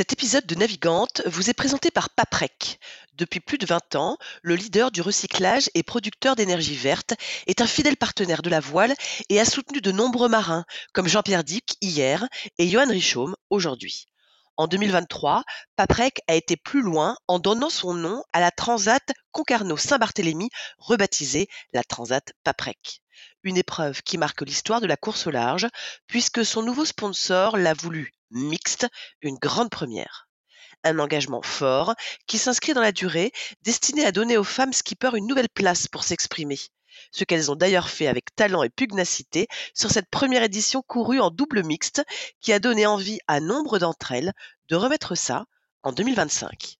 Cet épisode de Navigante vous est présenté par Paprec. Depuis plus de 20 ans, le leader du recyclage et producteur d'énergie verte est un fidèle partenaire de la voile et a soutenu de nombreux marins, comme Jean-Pierre Dick hier et Johan Richaume aujourd'hui. En 2023, Paprec a été plus loin en donnant son nom à la Transat Concarneau-Saint-Barthélemy, rebaptisée la Transat Paprec. Une épreuve qui marque l'histoire de la course au large, puisque son nouveau sponsor l'a voulu mixte, une grande première. Un engagement fort qui s'inscrit dans la durée, destiné à donner aux femmes skippers une nouvelle place pour s'exprimer. Ce qu'elles ont d'ailleurs fait avec talent et pugnacité sur cette première édition courue en double mixte qui a donné envie à nombre d'entre elles de remettre ça en 2025.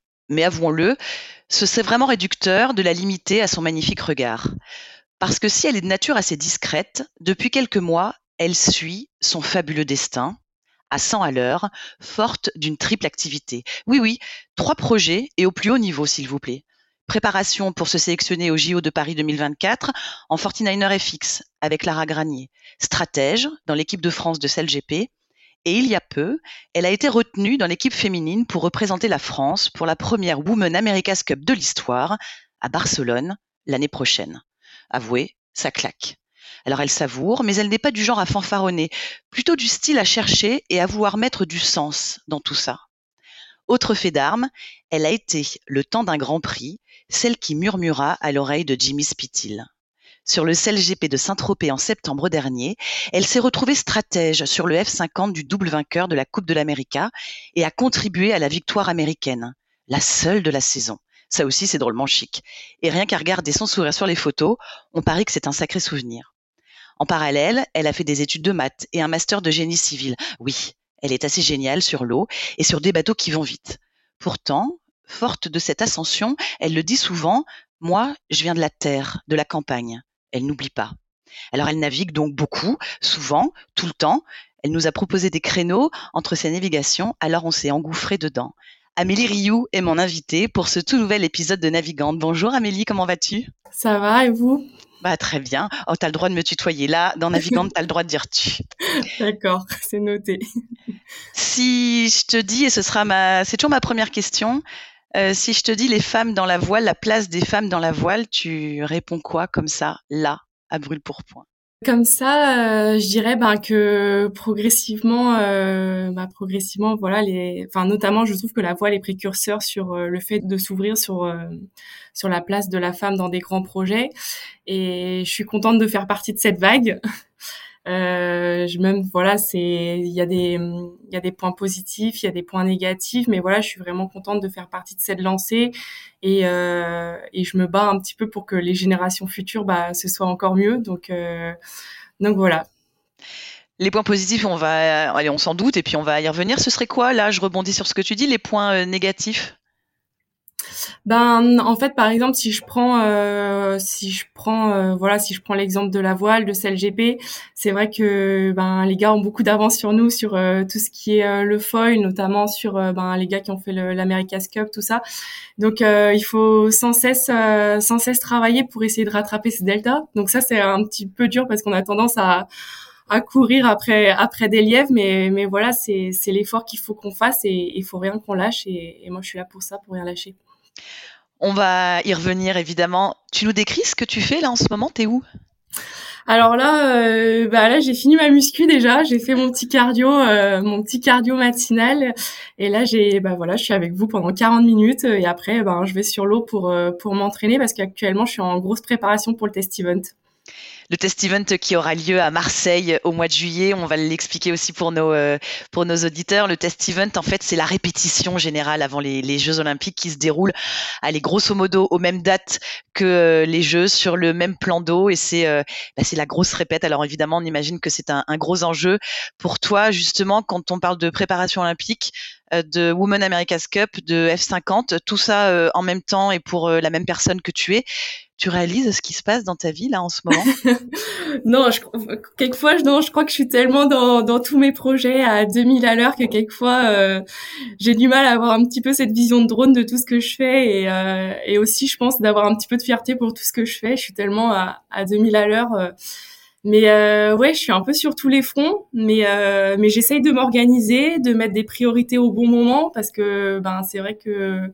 mais avouons-le, ce serait vraiment réducteur de la limiter à son magnifique regard. Parce que si elle est de nature assez discrète, depuis quelques mois, elle suit son fabuleux destin, à 100 à l'heure, forte d'une triple activité. Oui, oui, trois projets et au plus haut niveau, s'il vous plaît. Préparation pour se sélectionner au JO de Paris 2024 en 49er FX avec Lara Granier. Stratège dans l'équipe de France de CLGP et il y a peu, elle a été retenue dans l'équipe féminine pour représenter la France pour la première Women America's Cup de l'histoire à Barcelone l'année prochaine. Avouez, ça claque. Alors elle savoure, mais elle n'est pas du genre à fanfaronner, plutôt du style à chercher et à vouloir mettre du sens dans tout ça. Autre fait d'armes, elle a été, le temps d'un grand prix, celle qui murmura à l'oreille de Jimmy Spithill. Sur le CLGP de Saint-Tropez en septembre dernier, elle s'est retrouvée stratège sur le F50 du double vainqueur de la Coupe de l'América et a contribué à la victoire américaine, la seule de la saison. Ça aussi, c'est drôlement chic. Et rien qu'à regarder son sourire sur les photos, on parie que c'est un sacré souvenir. En parallèle, elle a fait des études de maths et un master de génie civil. Oui, elle est assez géniale sur l'eau et sur des bateaux qui vont vite. Pourtant, forte de cette ascension, elle le dit souvent, moi, je viens de la terre, de la campagne elle n'oublie pas. Alors elle navigue donc beaucoup, souvent, tout le temps. Elle nous a proposé des créneaux entre ses navigations, alors on s'est engouffré dedans. Amélie Rioux est mon invitée pour ce tout nouvel épisode de Navigante. Bonjour Amélie, comment vas-tu? Ça va et vous? Bah très bien. Oh, tu as le droit de me tutoyer. Là, dans Navigante, tu as le droit de dire tu. D'accord, c'est noté. Si je te dis, et ce sera ma, c'est toujours ma première question, euh, si je te dis les femmes dans la voile, la place des femmes dans la voile, tu réponds quoi comme ça, là, à brûle pour point? Comme ça, euh, je dirais ben, que progressivement, euh, bah, progressivement, voilà, les, enfin notamment, je trouve que la voile est précurseur sur le fait de s'ouvrir sur sur la place de la femme dans des grands projets, et je suis contente de faire partie de cette vague. Euh, je même voilà, c'est il y a des il y a des points positifs, il y a des points négatifs, mais voilà, je suis vraiment contente de faire partie de cette lancée et euh, et je me bats un petit peu pour que les générations futures bah ce soit encore mieux. Donc euh, donc voilà. Les points positifs, on va allez, on s'en doute et puis on va y revenir. Ce serait quoi? Là Je rebondis sur ce que tu dis. Les points euh, négatifs? Ben en fait par exemple si je prends euh, si je prends euh, voilà si je prends l'exemple de la voile de CLGP, c'est vrai que ben les gars ont beaucoup d'avance sur nous sur euh, tout ce qui est le foil notamment sur ben les gars qui ont fait l'America's Cup tout ça. Donc il faut sans cesse sans cesse travailler pour essayer de rattraper ces deltas. Donc ça c'est un petit peu dur parce qu'on a tendance à à courir après après des lièvres mais mais voilà c'est c'est l'effort qu'il faut qu'on fasse et il faut rien qu'on lâche et, et moi je suis là pour ça pour rien lâcher. On va y revenir évidemment. Tu nous décris ce que tu fais là en ce moment. T'es où? Alors là, euh, bah là j'ai fini ma muscu déjà, j'ai fait mon petit cardio, euh, mon petit cardio matinal, et là j'ai, bah voilà, je suis avec vous pendant 40 minutes, et après, ben je vais sur l'eau pour pour m'entraîner parce qu'actuellement je suis en grosse préparation pour le test event le test event qui aura lieu à Marseille au mois de juillet. On va l'expliquer aussi pour nos, euh, pour nos auditeurs. Le test event, en fait, c'est la répétition générale avant les, Jeux Olympiques qui se déroulent, allez, grosso modo, aux mêmes dates que euh, les Jeux, sur le même plan d'eau. Et c'est euh, bah, la grosse répète. Alors évidemment, on imagine que c'est un, un gros enjeu pour toi, justement, quand on parle de préparation olympique de Women America's Cup, de F50, tout ça en même temps et pour la même personne que tu es tu réalises ce qui se passe dans ta vie là en ce moment? Non, je, quelquefois, je, crois que je suis tellement dans, tous mes projets à 2000 à l'heure que quelquefois euh, j'ai du mal à avoir un petit peu cette vision de drone de tout ce que je fais et, euh, aussi, je pense, d'avoir un petit peu de fierté pour tout ce que je fais. Je suis tellement à, à 2000 à l'heure. Euh, mais euh, ouais, je suis un peu sur tous les fronts, mais euh, mais j'essaye de m'organiser, de mettre des priorités au bon moment parce que ben c'est vrai que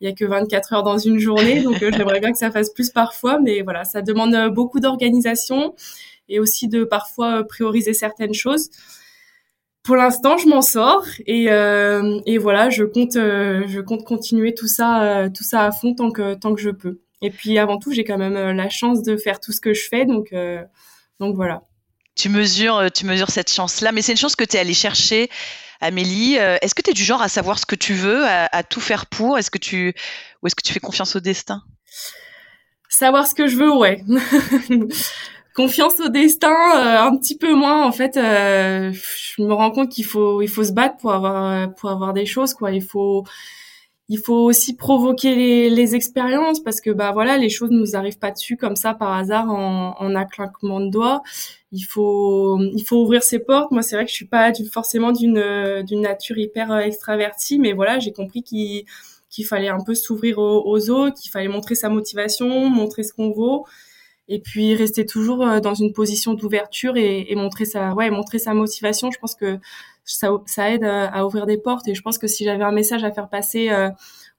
il y a que 24 heures dans une journée, donc euh, j'aimerais bien que ça fasse plus parfois, mais voilà, ça demande euh, beaucoup d'organisation et aussi de parfois prioriser certaines choses. Pour l'instant, je m'en sors et, euh, et voilà, je compte je compte continuer tout ça tout ça à fond tant que tant que je peux. Et puis avant tout, j'ai quand même la chance de faire tout ce que je fais, donc donc voilà. Tu mesures, euh, tu mesures cette chance-là, mais c'est une chance que tu es allée chercher, Amélie. Euh, est-ce que tu es du genre à savoir ce que tu veux, à, tout faire pour? Est-ce que tu ou est-ce que tu fais confiance au destin? Savoir ce que je veux, ouais. confiance au destin, euh, un petit peu moins. En fait, je me rends compte qu'il faut, il faut se battre pour avoir, pour avoir des choses, quoi. Il faut, il faut aussi provoquer les, les, expériences parce que bah voilà les choses nous arrivent pas dessus comme ça par hasard en, en un claquement de doigts. Il faut il faut ouvrir ses portes. Moi c'est vrai que je suis pas forcément d'une d'une nature hyper euh, extravertie mais voilà j'ai compris qu'il qu'il fallait un peu s'ouvrir aux, autres qu'il fallait montrer sa motivation montrer ce qu'on vaut. Et puis rester toujours euh, dans une position d'ouverture et, et montrer sa ouais montrer sa motivation. Je pense que ça, ça aide euh, à, ouvrir des portes. Et je pense que si j'avais un message à faire passer euh,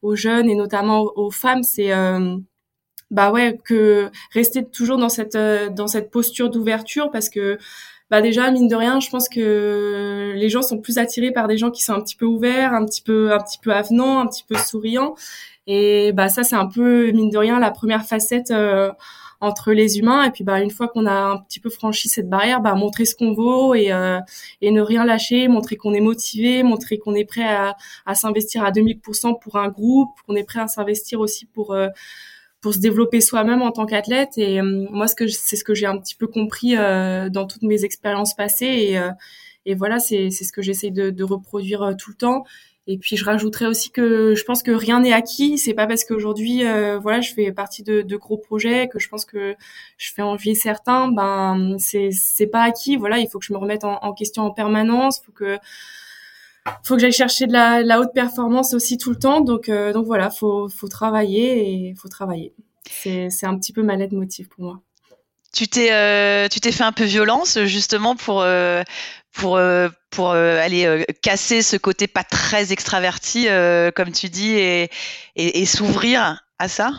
aux jeunes et notamment aux, femmes, c'est euh, bah ouais que rester toujours dans cette dans cette posture d'ouverture parce que bah déjà mine de rien je pense que les gens sont plus attirés par des gens qui sont un petit peu ouverts un petit peu un petit peu avenants un petit peu souriants et bah ça c'est un peu mine de rien la première facette entre les humains. Et puis, bah, une fois qu'on a un petit peu franchi cette barrière, bah, montrer ce qu'on vaut et, euh, et ne rien lâcher, montrer qu'on est motivé, montrer qu'on est prêt à, à s'investir à 2000% pour un groupe, qu'on est prêt à s'investir aussi pour euh, pour se développer soi-même en tant qu'athlète. Et euh, moi, c'est ce que j'ai un petit peu compris dans toutes mes expériences passées. Et, et voilà, c'est ce que j'essaye de reproduire tout le temps. Et puis je rajouterais aussi que je pense que rien n'est acquis. C'est pas parce qu'aujourd'hui, euh, voilà, je fais partie de, gros projets que je pense que je fais envier certains. Ben c'est c'est pas acquis. Voilà, il faut que je me remette en, question en permanence. Faut que faut que j'aille chercher de la, haute performance aussi tout le temps. Donc euh, donc voilà, faut faut travailler et faut travailler. C'est c'est un petit peu ma lettre motive pour moi. Tu t'es euh, tu t'es fait un peu violence justement pour pour euh, pour euh, aller euh, casser ce côté pas très extraverti comme tu dis et, et, et s'ouvrir à ça?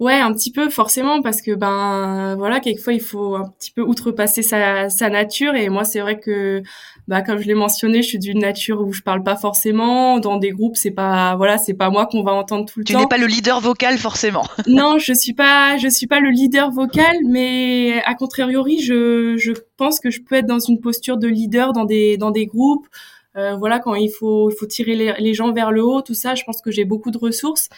Ouais, un petit peu forcément parce que ben voilà, quelquefois il faut un petit peu outrepasser sa, sa nature et moi c'est vrai que bah comme je l'ai mentionné, je suis d'une nature où je parle pas forcément dans des groupes, c'est pas voilà, c'est pas moi qu'on va entendre tout le temps. Tu n'es pas le leader vocal forcément. non, je suis pas je suis pas le leader vocal, mais à contrariori, je je pense que je peux être dans une posture de leader dans des dans des groupes euh, voilà quand il faut il faut tirer les, les gens vers le haut, tout ça, je pense que j'ai beaucoup de ressources.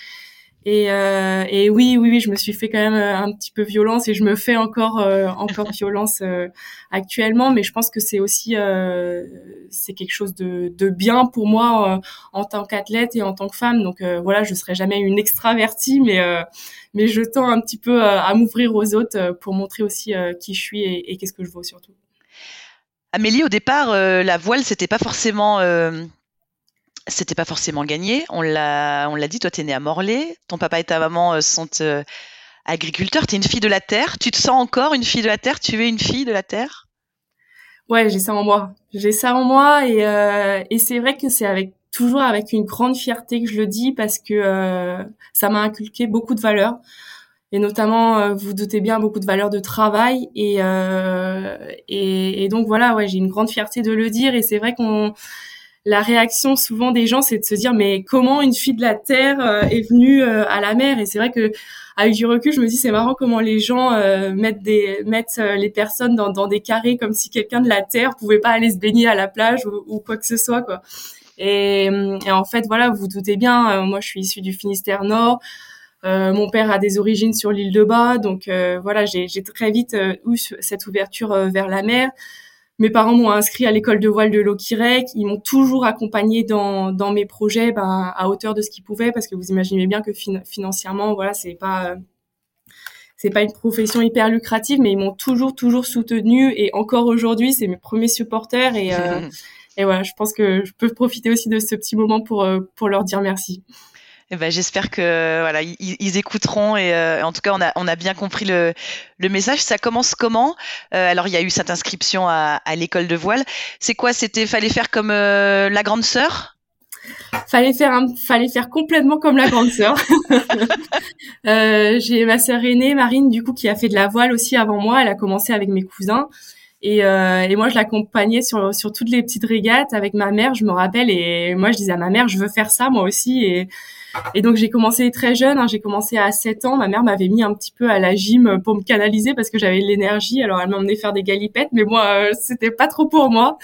Et, euh, et oui, oui, oui, je me suis fait quand même euh, un petit peu violence et je me fais encore euh, encore violence euh, actuellement, mais je pense que c'est aussi euh, c'est quelque chose de, de bien pour moi en tant qu'athlète et en tant que femme. Donc voilà, je serai jamais une extravertie, mais mais je tends un petit peu à m'ouvrir aux autres pour montrer aussi qui je suis et, et qu'est-ce que je vaux surtout. Amélie, au départ, la voile, c'était pas forcément c'était pas forcément gagné. On l'a, on l'a dit, toi, tu es née à Morlaix. Ton papa et ta maman euh, sont euh, agriculteurs. Tu es une fille de la terre. Tu te sens encore une fille de la terre? Tu es une fille de la terre? Ouais, j'ai ça en moi. J'ai ça en moi et, euh, et c'est vrai que c'est avec toujours avec une grande fierté que je le dis parce que ça m'a inculqué beaucoup de valeurs. et notamment vous doutez bien beaucoup de valeurs de travail et, et, et donc voilà ouais j'ai une grande fierté de le dire et c'est vrai qu'on la réaction souvent des gens, c'est de se dire mais comment une fille de la terre euh, est venue euh, à la mer? Et c'est vrai que avec du recul, je me dis c'est marrant comment les gens euh, mettent des mettent les personnes dans, dans des carrés comme si quelqu'un de la terre pouvait pas aller se baigner à la plage ou, ou quoi que ce soit quoi. Et, et, en fait voilà, vous, vous doutez bien, moi je suis issue du Finistère Nord. Euh, mon père a des origines sur l'île de Bas, donc voilà, j'ai très vite eu cette ouverture vers la mer. Mes parents m'ont inscrit à l'école de voile de l'Okirec. Ils m'ont toujours accompagné dans, dans mes projets ben, à hauteur de ce qu'ils pouvaient parce que vous imaginez bien que financièrement, voilà, c'est pas c'est pas une profession hyper lucrative, mais ils m'ont toujours toujours soutenu et encore aujourd'hui, c'est mes premiers supporters et euh, et voilà, je pense que je peux profiter aussi de ce petit moment pour euh, pour leur dire merci. Eh ben, j'espère que voilà, ils, écouteront et euh, en tout cas on a, on a bien compris le, le message. Ça commence comment? Euh, Alors il y a eu cette inscription à, l'école de voile. C'est quoi? C'était fallait faire comme euh, la grande sœur? Fallait faire fallait faire complètement comme la grande sœur. J'ai ma sœur aînée Marine du coup qui a fait de la voile aussi avant moi. Elle a commencé avec mes cousins. Et, et, moi, je l'accompagnais sur, sur toutes les petites régates avec ma mère, je me rappelle. Et moi, je disais à ma mère, je veux faire ça moi aussi. Et donc j'ai commencé très jeune, hein, j'ai commencé à 7 ans. Ma mère m'avait mis un petit peu à la gym pour me canaliser parce que j'avais l'énergie. Alors elle m'emmenait faire des galipettes, mais moi euh, c'était pas trop pour moi.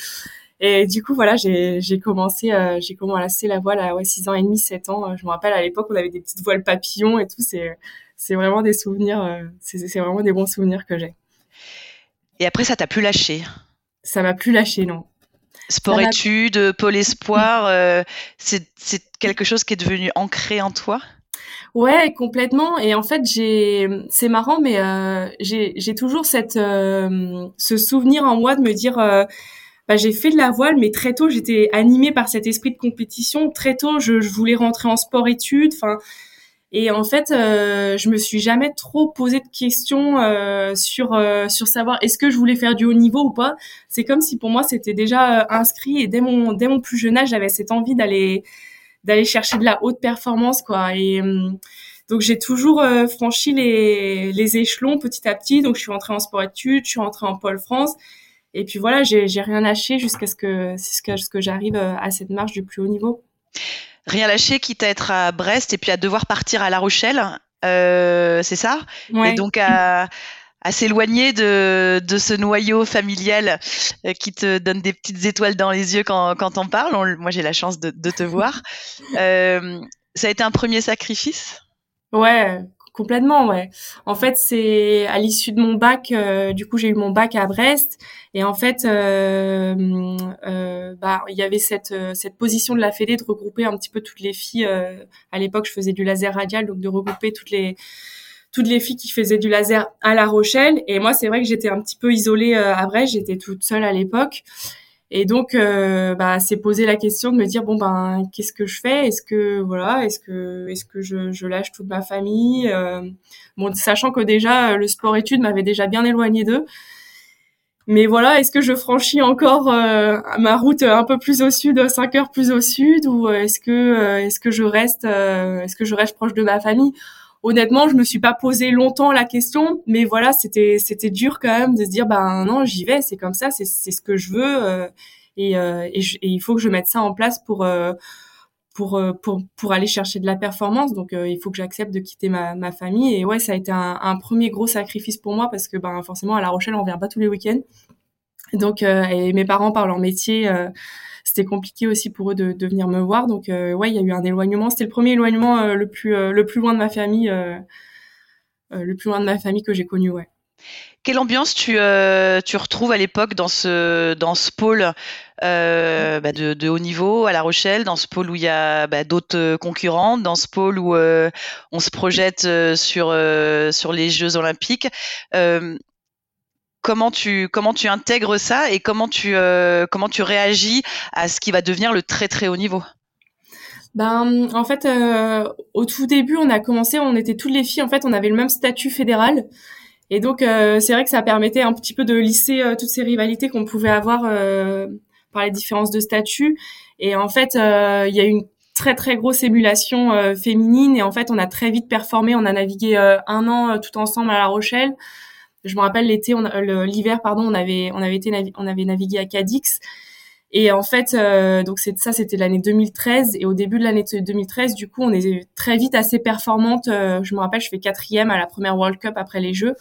Et du coup voilà, j'ai commencé euh, j'ai commencé la voile à ouais, 6 ans et demi, 7 ans. Je me rappelle à l'époque on avait des petites voiles papillons et tout. C'est c'est vraiment des souvenirs, euh, c'est vraiment des bons souvenirs que j'ai. Et après ça t'a plus lâché? Ça m'a plus lâché non. Sport-études, pôle espoir, euh, c'est quelque chose qui est devenu ancré en toi? Ouais, complètement. Et en fait, j'ai, c'est marrant, mais euh, j'ai toujours cette, euh, ce souvenir en moi de me dire, euh, bah, j'ai fait de la voile, mais très tôt, j'étais animée par cet esprit de compétition. Très tôt, je, je voulais rentrer en sport-études. Enfin, et en fait, euh, je me suis jamais trop posé de questions euh, sur euh, sur savoir est-ce que je voulais faire du haut niveau ou pas. C'est comme si pour moi c'était déjà euh, inscrit et dès mon dès mon plus jeune âge, j'avais cette envie d'aller d'aller chercher de la haute performance quoi. Et hum, donc j'ai toujours franchi les les échelons petit à petit. Donc je suis rentrée en sport études, je suis rentrée en pôle France. Et puis voilà, j'ai rien lâché jusqu'à ce que jusqu'à ce que j'arrive à cette marche du plus haut niveau rien lâcher, quitte à être à Brest et puis à devoir partir à La Rochelle. Euh, c'est ça? Et donc à, à s'éloigner de, de ce noyau familial euh, qui te donne des petites étoiles dans les yeux quand, quand on parle. moi, j'ai la chance de, de te voir. Euh, ça a été un premier sacrifice? Ouais, Complètement, ouais. En fait, c'est à l'issue de mon bac, euh, du coup, j'ai eu mon bac à Brest, et en fait, euh, euh, bah, il y avait cette cette position de la Fédé de regrouper un petit peu toutes les filles. à l'époque, je faisais du laser radial, donc de regrouper toutes les toutes les filles qui faisaient du laser à La Rochelle. Et moi, c'est vrai que j'étais un petit peu isolée à Brest, j'étais toute seule à l'époque. Et donc, euh, bah, c'est poser la question de me dire bon ben qu'est-ce que je fais? Est-ce que voilà, est-ce que est-ce que je, lâche toute ma famille? Euh, Bon, sachant que déjà le sport-études m'avait déjà bien éloigné d'eux. Mais voilà, est-ce que je franchis encore euh, ma route un peu plus au sud, 5 heures plus au sud, ou est-ce que est-ce que je reste est-ce que je reste proche de ma famille? Honnêtement, je me suis pas posé longtemps la question, mais voilà, c'était c'était dur quand même de se dire ben non, j'y vais, c'est comme ça, c'est c'est ce que je veux euh, et, euh, et, il faut que je mette ça en place pour euh, pour pour pour aller chercher de la performance. Donc il faut que j'accepte de quitter ma ma famille et ouais, ça a été un, un premier gros sacrifice pour moi parce que ben forcément à La Rochelle, on vient pas tous les week-ends. Donc et mes parents par leur métier c'était compliqué aussi pour eux de, venir me voir. Donc euh, ouais, il y a eu un éloignement. C'était le premier éloignement euh, le plus euh, le plus loin de ma famille, le plus loin de ma famille que j'ai connu. Ouais. Quelle ambiance tu, tu retrouves à l'époque dans ce, dans ce pôle euh, bah de, haut niveau à La Rochelle, dans ce pôle où il y a bah, d'autres concurrents, dans ce pôle où euh, on se projette sur, sur les Jeux olympiques comment tu comment tu intègres ça et comment tu euh, comment tu réagis à ce qui va devenir le très très haut niveau? Ben, en fait, euh, au tout début, on a commencé, on était toutes les filles, en fait, on avait le même statut fédéral. Et donc, euh, c'est vrai que ça permettait un petit peu de lisser toutes ces rivalités qu'on pouvait avoir par les différences de statut. Et en fait, il y a une très très grosse émulation euh, féminine et en fait on a très vite performé. On a navigué euh, un an tout ensemble à La Rochelle. Je me rappelle l'été, l'hiver pardon, on avait on avait été on avait navigué à Cadix. Et en fait, donc c'est ça, c'était l'année 2013. Et au début de l'année 2013, du coup, on est très vite assez performante. je me rappelle, je fais quatrième à la première World Cup après les Jeux.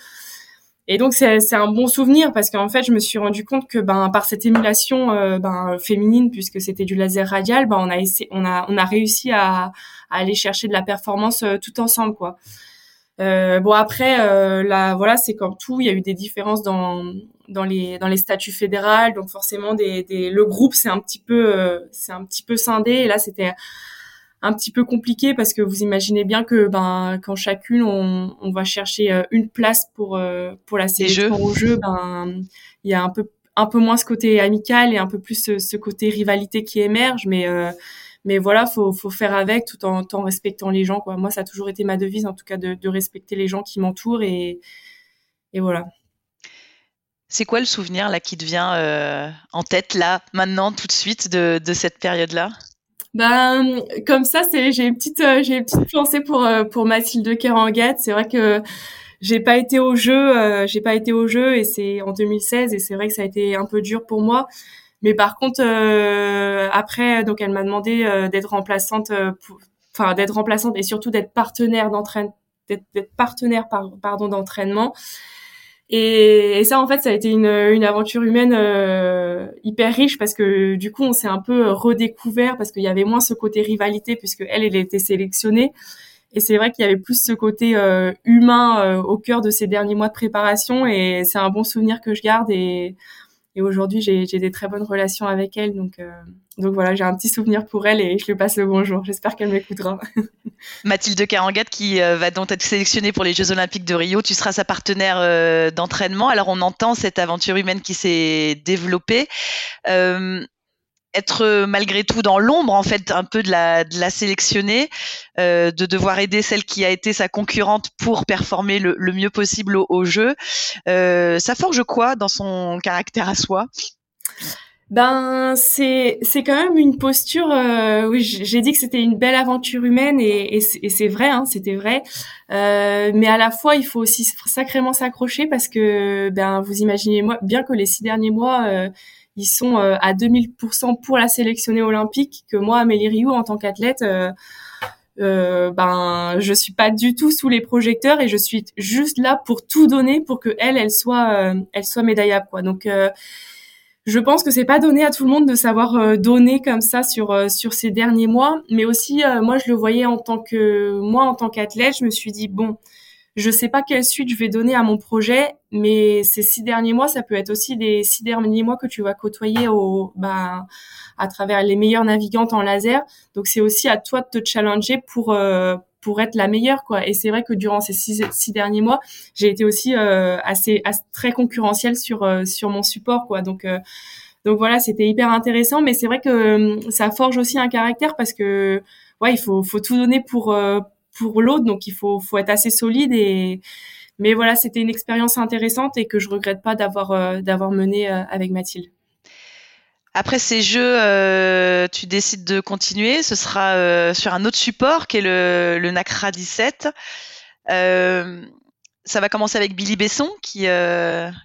Et donc c'est un bon souvenir parce qu'en fait je me suis rendu compte que ben par cette émulation euh, ben féminine puisque c'était du laser radial ben on a essayé, on a on a réussi à, à aller chercher de la performance euh, tout ensemble quoi. Euh, bon après euh, là voilà c'est comme tout il y a eu des différences dans dans les dans les statuts fédérales donc forcément des, des le groupe c'est un petit peu c'est un petit peu scindé et là c'était un petit peu compliqué parce que vous imaginez bien que ben quand chacune on, on va chercher euh, une place pour euh, pour la sélection au jeu ben il y a un peu un peu moins ce côté amical et un peu plus ce, côté rivalité qui émerge mais euh, mais voilà faut faut faire avec tout en, en respectant les gens quoi moi ça a toujours été ma devise en tout cas de, de respecter les gens qui m'entourent et et voilà c'est quoi le souvenir là qui te vient en tête là maintenant tout de suite de, de cette période là ben comme ça, c'est j'ai une petite euh, j'ai une petite pensée pour euh, pour Mathilde Kerangat. C'est vrai que j'ai pas été au jeu, euh, j'ai pas été au jeu et c'est en 2016 et c'est vrai que ça a été un peu dur pour moi. Mais par contre, après, donc elle m'a demandé d'être remplaçante, enfin d'être remplaçante et surtout d'être partenaire d'entraînement, d'être partenaire pardon d'entraînement. Et, ça, en fait, ça a été une, une aventure humaine euh, hyper riche parce que du coup, on s'est un peu redécouvert parce qu'il y avait moins ce côté rivalité puisque elle, elle était sélectionnée. Et c'est vrai qu'il y avait plus ce côté euh, humain euh, au cœur de ces derniers mois de préparation. Et c'est un bon souvenir que je garde. Et et aujourd'hui, j'ai des très bonnes relations avec elle. Donc, euh, donc voilà, j'ai un petit souvenir pour elle et je lui passe le bonjour. J'espère qu'elle m'écoutera. Mathilde Carangat qui euh, va donc être sélectionnée pour les Jeux Olympiques de Rio. Tu seras sa partenaire euh, d'entraînement. Alors on entend cette aventure humaine qui s'est développée être euh, malgré tout dans l'ombre en fait un peu de la, de la sélectionnée, euh, de devoir aider celle qui a été sa concurrente pour performer le, mieux possible au, jeu. Euh, ça forge quoi dans son caractère à soi? Ben c'est c'est quand même une posture. Euh, oui, j'ai dit que c'était une belle aventure humaine et, et c'est vrai, hein, c'était vrai. Euh, mais à la fois, il faut aussi sacrément s'accrocher parce que ben vous imaginez moi bien que les six derniers mois euh, ils sont euh, à 2000% pour la sélectionnée olympique, que moi, Amélie Rioux, en tant qu'athlète, euh, euh, ben je suis pas du tout sous les projecteurs et je suis juste là pour tout donner pour que elle elle soit euh, elle soit médaillable quoi. Donc je pense que c'est pas donné à tout le monde de savoir donner comme ça sur sur ces derniers mois. Mais aussi moi je le voyais en tant que moi en tant qu'athlète je me suis dit bon je sais pas quelle suite je vais donner à mon projet, mais ces six derniers mois, ça peut être aussi les six derniers mois que tu vas côtoyer au, ben, à travers les meilleures navigantes en laser. Donc c'est aussi à toi de te challenger pour euh, pour être la meilleure quoi. Et c'est vrai que durant ces six, derniers mois, j'ai été aussi euh, assez, très concurrentielle sur euh, sur mon support quoi. Donc donc voilà, c'était hyper intéressant, mais c'est vrai que ça forge aussi un caractère parce que ouais, il faut faut tout donner pour pour l'autre, donc il faut, être assez solide. Et mais voilà, c'était une expérience intéressante et que je regrette pas d'avoir euh, d'avoir mené euh, avec Mathilde. Après ces jeux, euh, tu décides de continuer. Ce sera sur un autre support qui est le, le NACRA 17. ça va commencer avec Billy Besson qui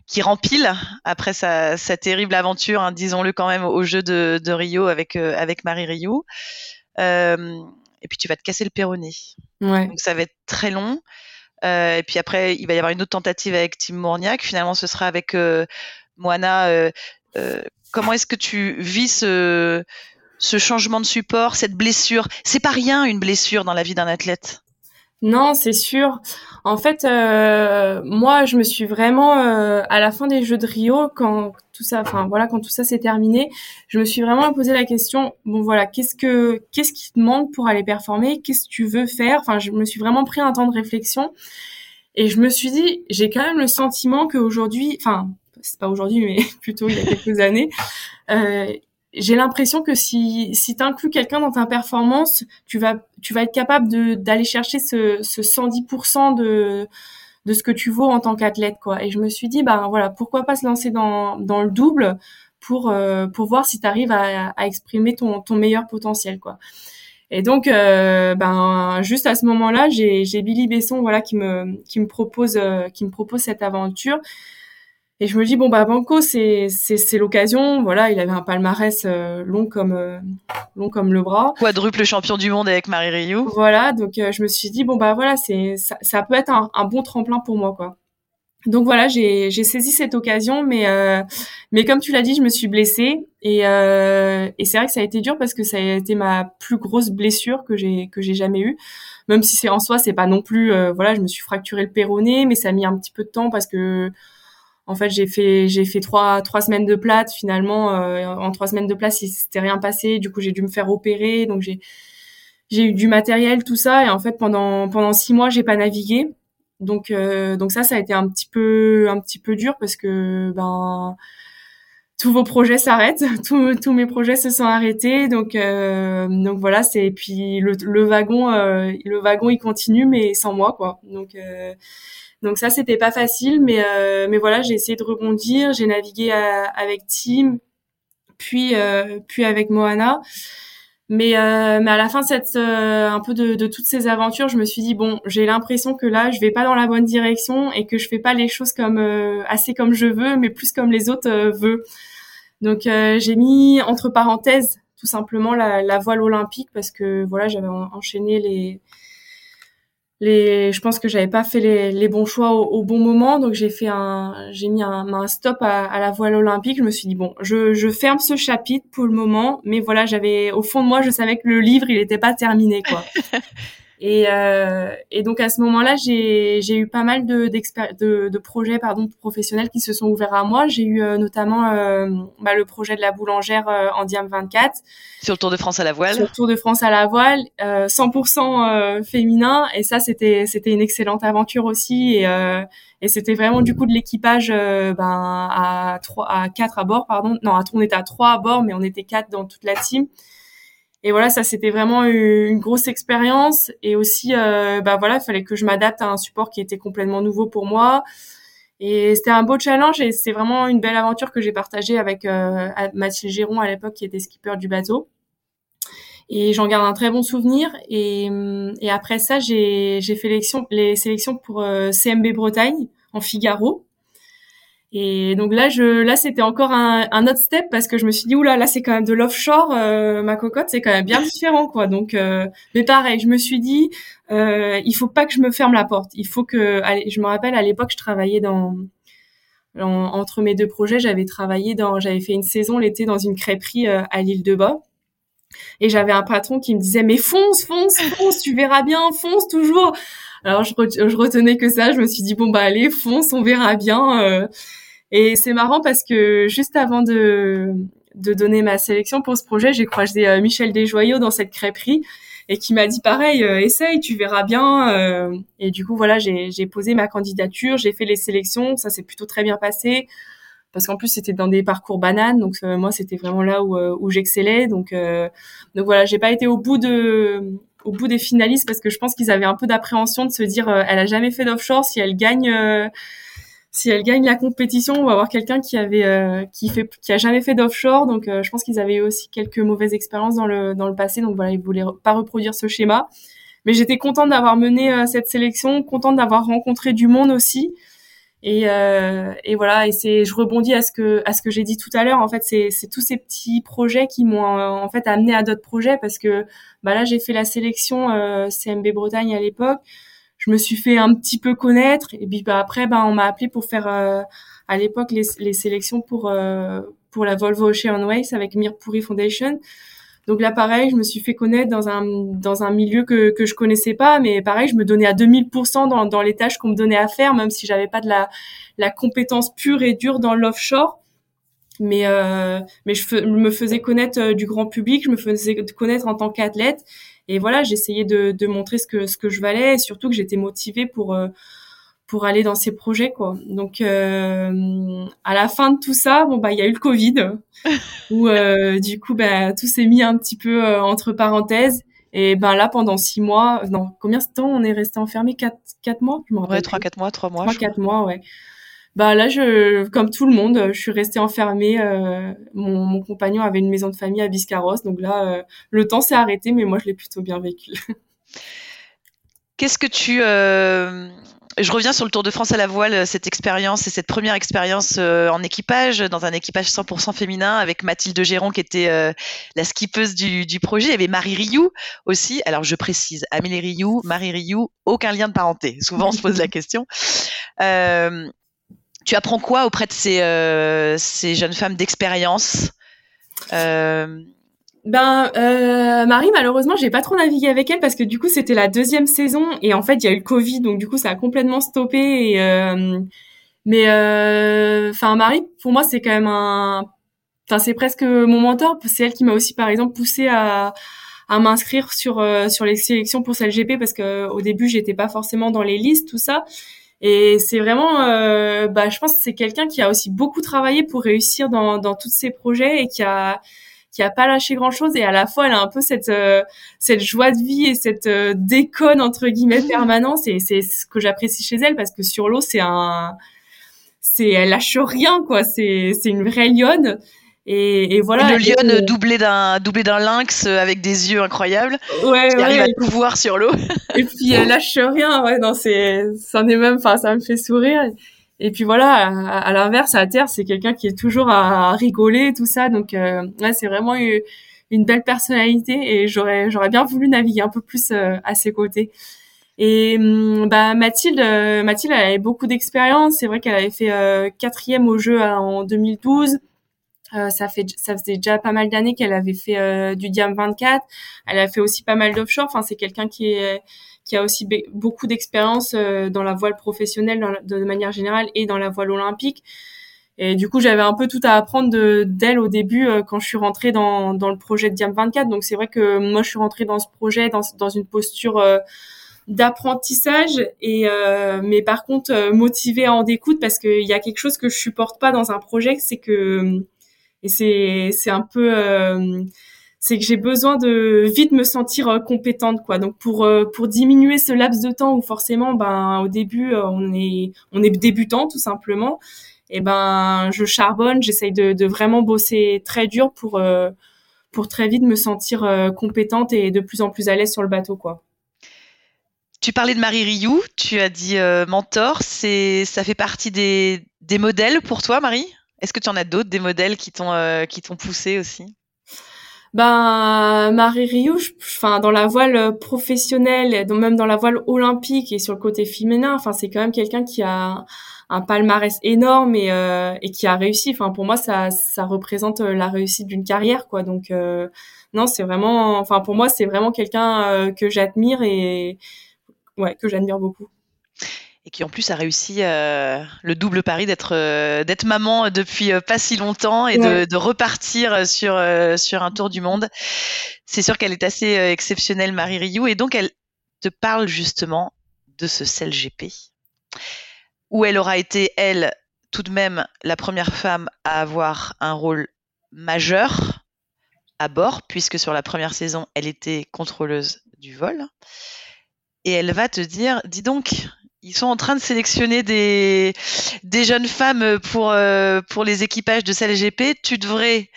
qui rempile après sa, terrible aventure, hein, disons-le quand même, au jeu de, de Rio avec avec Marie Rio et puis tu vas te casser le péroné. Ouais. Donc ça va être très long. Euh, et puis après, il va y avoir une autre tentative avec Tim Mourniac. Finalement, ce sera avec euh, Moana. Euh, comment est-ce que tu vis ce, ce changement de support, cette blessure? C'est pas rien une blessure dans la vie d'un athlète. Non, c'est sûr. En fait, euh, moi, je me suis vraiment euh, à la fin des Jeux de Rio, quand tout ça, enfin voilà, quand tout ça s'est terminé, je me suis vraiment posé la question. Bon, voilà, qu'est-ce que qu'est-ce qui te manque pour aller performer? Qu'est-ce que tu veux faire? Enfin, je me suis vraiment pris un temps de réflexion et je me suis dit, j'ai quand même le sentiment qu'aujourd'hui, enfin, c'est pas aujourd'hui, mais plutôt il y a quelques années, euh, j'ai l'impression que si si inclus quelqu'un dans ta performance, tu vas tu vas être capable de d'aller chercher ce ce 110% de de ce que tu vaux en tant qu'athlète quoi. Et je me suis dit bah voilà, pourquoi pas se lancer dans dans le double pour euh, pour voir si tu arrives à, à exprimer ton ton meilleur potentiel quoi. Et donc, euh, ben, juste à ce moment-là, j'ai, Billy Besson, voilà, qui me, qui me propose, euh, qui me propose cette aventure. Et je me dis bon bah Banco, c'est, c'est, c'est l'occasion. Voilà, il avait un palmarès euh, long comme, long comme le bras. Quadruple champion du monde avec Marie Rioux. Voilà, donc je me suis dit bon bah voilà, c'est, ça, ça peut être un, un bon tremplin pour moi quoi. Donc voilà, j'ai saisi cette occasion, mais euh, mais comme tu l'as dit, je me suis blessée et euh, et c'est vrai que ça a été dur parce que ça a été ma plus grosse blessure que j'ai que j'ai jamais eue. Même si c'est en soi, c'est pas non plus euh, voilà, je me suis fracturé le péroné, mais ça a mis un petit peu de temps parce que en fait j'ai fait j'ai fait trois trois semaines de plate finalement en trois semaines de plate il s'était rien passé, du coup j'ai dû me faire opérer, donc j'ai j'ai eu du matériel tout ça. Et en fait pendant pendant six mois j'ai pas navigué. Donc euh, donc ça ça a été un petit peu un petit peu dur parce que ben tous vos projets s'arrêtent, tous, mes projets se sont arrêtés, donc euh, donc voilà c'est puis le, wagon euh, le wagon il continue mais sans moi quoi. Donc euh, donc ça c'était pas facile mais euh, mais voilà j'ai essayé de rebondir j'ai navigué avec Tim puis puis avec Moana mais, euh, mais à la fin cette, euh, un peu de, de, toutes ces aventures, je me suis dit bon, j'ai l'impression que là, je vais pas dans la bonne direction et que je fais pas les choses comme euh, assez comme je veux, mais plus comme les autres euh, veulent. Donc j'ai mis entre parenthèses tout simplement la, la voile olympique parce que voilà, j'avais enchaîné les les, je pense que j'avais pas fait les, bons choix au, bon moment, donc j'ai fait un, j'ai mis un, stop à, à, la voile olympique. Je me suis dit bon, je, je ferme ce chapitre pour le moment, mais voilà, j'avais au fond de moi, je savais que le livre il n'était pas terminé quoi. Et, euh, et donc à ce moment-là, j'ai, eu pas mal de, de, de projets pardon professionnels qui se sont ouverts à moi. J'ai eu euh, notamment euh, bah, le projet de la boulangère euh, en Diam 24 sur le Tour de France à la voile. Sur le Tour de France à la voile, 100% féminin. Et ça, c'était une excellente aventure aussi. Et, et c'était vraiment du coup de l'équipage ben à à quatre à bord pardon. Non, on était à trois à bord, mais on était quatre dans toute la team. Et voilà, ça c'était vraiment une grosse expérience. Et aussi, euh, bah voilà, il fallait que je m'adapte à un support qui était complètement nouveau pour moi. Et c'était un beau challenge et c'était vraiment une belle aventure que j'ai partagée avec euh, Mathilde Géron à l'époque qui était skipper du bateau. Et j'en garde un très bon souvenir. Et, et après ça, j'ai fait les sélections pour euh, CMB Bretagne en Figaro. Et donc là, je, là, c'était encore un, un, autre step parce que je me suis dit, oula, là, c'est quand même de l'offshore, euh, ma cocotte, c'est quand même bien différent, quoi. Donc, euh, mais pareil, je me suis dit, euh, il faut pas que je me ferme la porte. Il faut que, allez, je me rappelle à l'époque, je travaillais dans, entre mes deux projets, j'avais travaillé dans, j'avais fait une saison l'été dans une crêperie euh, à l'île de Bas. Et j'avais un patron qui me disait, mais fonce, fonce, fonce, tu verras bien, fonce toujours. Alors je, je retenais que ça, je me suis dit, bon bah allez, fonce, on verra bien. Euh. Et c'est marrant parce que juste avant de, de donner ma sélection pour ce projet, j'ai croisé euh, Michel Desjoyaux dans cette crêperie et qui m'a dit pareil, euh, essaye, tu verras bien. Euh. et du coup, voilà, j'ai posé ma candidature, j'ai fait les sélections, ça s'est plutôt très bien passé parce qu'en plus c'était dans des parcours bananes, donc moi c'était vraiment là où, où j'excellais. Donc donc voilà, j'ai pas été au bout de au bout des finalistes parce que je pense qu'ils avaient un peu d'appréhension de se dire elle a jamais fait d'offshore si elle gagne si elle gagne la compétition, on va avoir quelqu'un qui avait euh, qui fait qui a jamais fait d'offshore. Donc euh, je pense qu'ils avaient aussi quelques mauvaises expériences dans le dans le passé. Donc voilà, ils voulaient pas reproduire ce schéma. Mais j'étais contente d'avoir mené euh, cette sélection, contente d'avoir rencontré du monde aussi. Et, et voilà, et c'est je rebondis à ce que à ce que j'ai dit tout à l'heure. En fait, c'est c'est tous ces petits projets qui m'ont en fait amené à d'autres projets parce que bah là j'ai fait la sélection CMB Bretagne à l'époque je me suis fait un petit peu connaître et puis bah, après bah, on m'a appelé pour faire euh, à l'époque les, les, sélections pour euh, pour la Volvo Ocean Ways avec Mirpuri Foundation. Donc là pareil, je me suis fait connaître dans un dans un milieu que que je connaissais pas mais pareil, je me donnais à 2000% dans dans les tâches qu'on me donnait à faire même si j'avais pas de la la compétence pure et dure dans l'offshore mais euh, mais je me faisais connaître euh, du grand public, je me faisais connaître en tant qu'athlète et voilà, j'essayais de, de montrer ce que ce que je valais et surtout que j'étais motivée pour euh, pour aller dans ces projets quoi. Donc euh, à la fin de tout ça, bon bah il y a eu le Covid où euh, du coup bah tout s'est mis un petit peu euh, entre parenthèses et ben là pendant six mois, non combien de temps on est resté enfermé? Quatre quatre mois, je. Ouais trois quatre mois, trois mois. Trois quatre mois ouais. Bah là, je, comme tout le monde, je suis restée enfermée. Euh, mon, compagnon avait une maison de famille à Biscarrosse, donc là, euh, le temps s'est arrêté, mais moi, je l'ai plutôt bien vécu. Qu'est-ce que tu euh, je reviens sur le Tour de France à la voile, cette expérience et cette première expérience en équipage, dans un équipage 100% féminin avec Mathilde Géron qui était la skippeuse du, projet. Il y avait Marie Rioux aussi. Alors je précise, Amélie Rioux, Marie Rioux, aucun lien de parenté. Souvent on se pose la question. Tu apprends quoi auprès de ces, euh, ces jeunes femmes d'expérience euh... Ben euh, Marie, malheureusement, j'ai pas trop navigué avec elle parce que du coup c'était la deuxième saison et en fait il y a eu le Covid donc du coup ça a complètement stoppé. Mais enfin Marie, pour moi c'est quand même un, enfin c'est presque mon mentor. C'est elle qui m'a aussi par exemple poussé à à m'inscrire sur sur les sélections pour CLGP parce que au début j'étais pas forcément dans les listes tout ça et c'est vraiment, euh, bah, je pense que c'est quelqu'un qui a aussi beaucoup travaillé pour réussir dans, dans tous ses projets et qui a qui a pas lâché grand chose et à la fois elle a un peu cette euh, cette joie de vie et cette euh, déconne entre guillemets mmh. permanence et c'est ce que j'apprécie chez elle parce que sur l'eau c'est un c'est elle lâche rien quoi c'est c'est une vraie lionne et, et voilà. Une lionne doublée d'un doublé d'un lynx euh, avec des yeux incroyables. Ouais, qui arrive à tout voir sur l'eau. et puis elle lâche rien. Ouais, non, c'est ça est même. Enfin, ça me fait sourire. Et puis voilà, à, l'inverse, à terre, c'est quelqu'un qui est toujours à, rigoler, tout ça. Donc euh, ouais, c'est vraiment une, une, belle personnalité et j'aurais j'aurais bien voulu naviguer un peu plus euh, à ses côtés. Et hum, bah Mathilde, Mathilde, elle avait beaucoup d'expérience. C'est vrai qu'elle avait fait quatrième au jeu en 2012. Euh, ça fait ça faisait déjà pas mal d'années qu'elle avait fait euh, du Diam 24. Elle a fait aussi pas mal d'offshore. Enfin, c'est quelqu'un qui est qui a aussi beaucoup d'expérience euh, dans la voile professionnelle de manière générale et dans la voile olympique. Et du coup, j'avais un peu tout à apprendre d'elle au début quand je suis rentrée dans, dans le projet de Diam 24. Donc c'est vrai que moi, je suis rentrée dans ce projet dans, dans une posture d'apprentissage et mais par contre motivée à en découdre parce qu'il y a quelque chose que je supporte pas dans un projet, c'est que et c'est un peu euh, c'est que j'ai besoin de vite me sentir euh, compétente quoi. Donc pour euh, pour diminuer ce laps de temps où forcément ben au début on est on est débutant tout simplement et ben je charbonne j'essaye de, de vraiment bosser très dur pour pour très vite me sentir compétente et de plus en plus à l'aise sur le bateau quoi. Tu parlais de Marie Rioux, tu as dit mentor, c'est ça fait partie des, des modèles pour toi Marie? Est-ce que tu en as d'autres, des modèles qui t'ont euh, qui t'ont poussé aussi? Ben Marie Rioux, enfin dans la voile professionnelle, même dans la voile olympique et sur le côté féminin, enfin c'est quand même quelqu'un qui a un palmarès énorme et, euh, et qui a réussi. Enfin pour moi ça ça représente la réussite d'une carrière quoi. Donc euh, non c'est vraiment, enfin pour moi c'est vraiment quelqu'un que j'admire et ouais que j'admire beaucoup et qui en plus a réussi euh, le double pari d'être euh, d'être maman depuis euh, pas si longtemps et de, de, repartir sur sur un tour du monde. C'est sûr qu'elle est assez exceptionnelle, Marie Rioux, et donc elle te parle justement de ce CELGP, où elle aura été elle tout de même la première femme à avoir un rôle majeur à bord, puisque sur la première saison, elle était contrôleuse du vol. Et elle va te dire, dis donc, ils sont en train de sélectionner des, des jeunes femmes pour, euh, pour les équipages de CLGP. Tu devrais,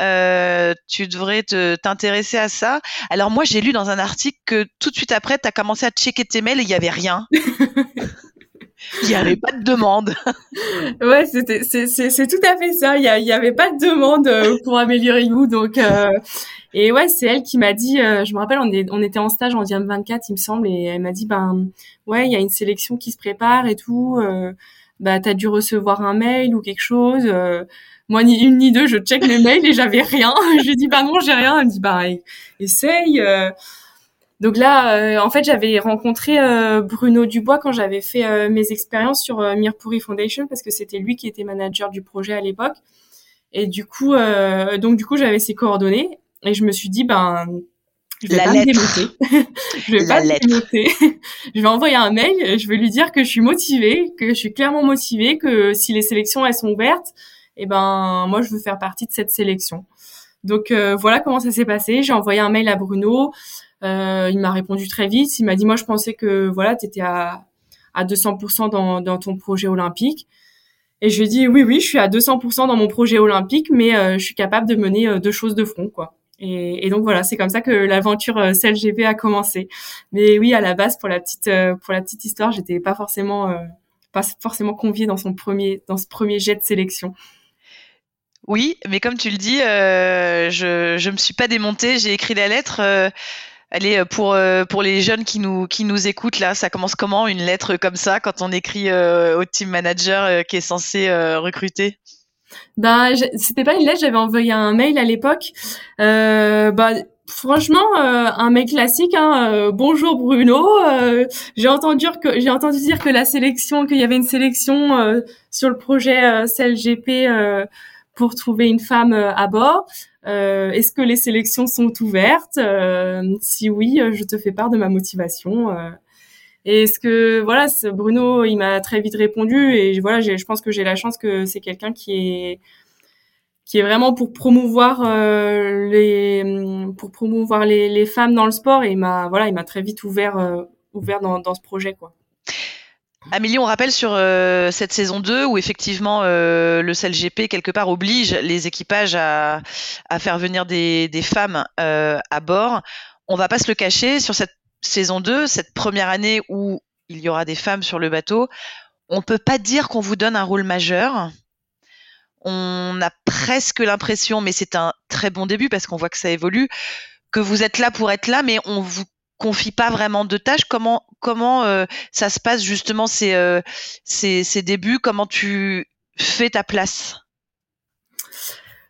euh, tu devrais t'intéresser à ça. Alors moi, j'ai lu dans un article que tout de suite après, tu as commencé à checker tes mails et il n'y avait rien. Il n'y avait pas de demande. ouais, c'était, c'est, c'est, tout à fait ça. Il n'y avait pas de demande euh, pour améliorer vous. Donc, euh, et ouais, c'est elle qui m'a dit, euh, je me rappelle, on, était en stage en Diam 24, il me semble, et elle m'a dit, ben, ouais, il y a une sélection qui se prépare et tout. Bah, t'as dû recevoir un mail ou quelque chose. moi, ni une ni deux, je check mes mails et j'avais rien. je lui dis, bah non, j'ai rien. Elle me dit, bah, essaye. Donc là, euh, en fait, j'avais rencontré euh, Bruno Dubois quand j'avais fait euh, mes expériences sur Mirpuri Foundation parce que c'était lui qui était manager du projet à l'époque. Et du coup, donc du coup, j'avais ses coordonnées et je me suis dit, ben, je vais La pas lettre. me je vais pas me démoter. je vais envoyer un mail. Je vais lui dire que je suis motivée, que je suis clairement motivée, que si les sélections elles sont ouvertes, et eh ben moi je veux faire partie de cette sélection. Donc voilà comment ça s'est passé. J'ai envoyé un mail à Bruno. Euh, il m'a répondu très vite. Il m'a dit moi je pensais que voilà tu étais à à 200% dans, dans ton projet olympique. Et je lui ai dit oui, oui, je suis à 200% dans mon projet olympique, mais je suis capable de mener deux choses de front, quoi. Et, et donc voilà, c'est comme ça que l'aventure CLGP a commencé. Mais oui, à la base, pour la petite pour la petite histoire, j'étais pas forcément pas forcément conviée dans son premier dans ce premier jet de sélection. Oui, mais comme tu le dis, euh, je je me suis pas démontée. J'ai écrit la lettre. Euh, allez, pour euh, pour les jeunes qui nous qui nous écoutent là, ça commence comment une lettre comme ça quand on écrit au team manager qui est censé recruter? Ben, c'était pas une lettre. J'avais envoyé un mail à l'époque. bah franchement un mail classique hein, bonjour Bruno j'ai entendu que j'ai entendu dire que la sélection qu'il y avait une sélection sur le projet CLGP pour trouver une femme euh, à bord euh, Est-ce que les sélections sont ouvertes? Euh, Si oui, je te fais part de ma motivation. Et est-ce que voilà, Bruno, il m'a très vite répondu et voilà, je pense que j'ai la chance que c'est quelqu'un qui est qui est vraiment pour promouvoir les pour promouvoir les, les, femmes dans le sport et il m'a voilà, il m'a très vite ouvert ouvert dans, dans ce projet quoi. Amélie, on rappelle sur euh, cette saison 2 où effectivement euh, le CLGP quelque part oblige les équipages à, faire venir des, femmes euh, à bord. On va pas se le cacher, sur cette saison 2, cette première année où il y aura des femmes sur le bateau, on peut pas dire qu'on vous donne un rôle majeur. On a presque l'impression, mais c'est un très bon début parce qu'on voit que ça évolue, que vous êtes là pour être là, mais on vous confie pas vraiment de tâches. Comment comment euh, ça se passe justement ces, euh, ces, ces débuts? Comment tu fais ta place?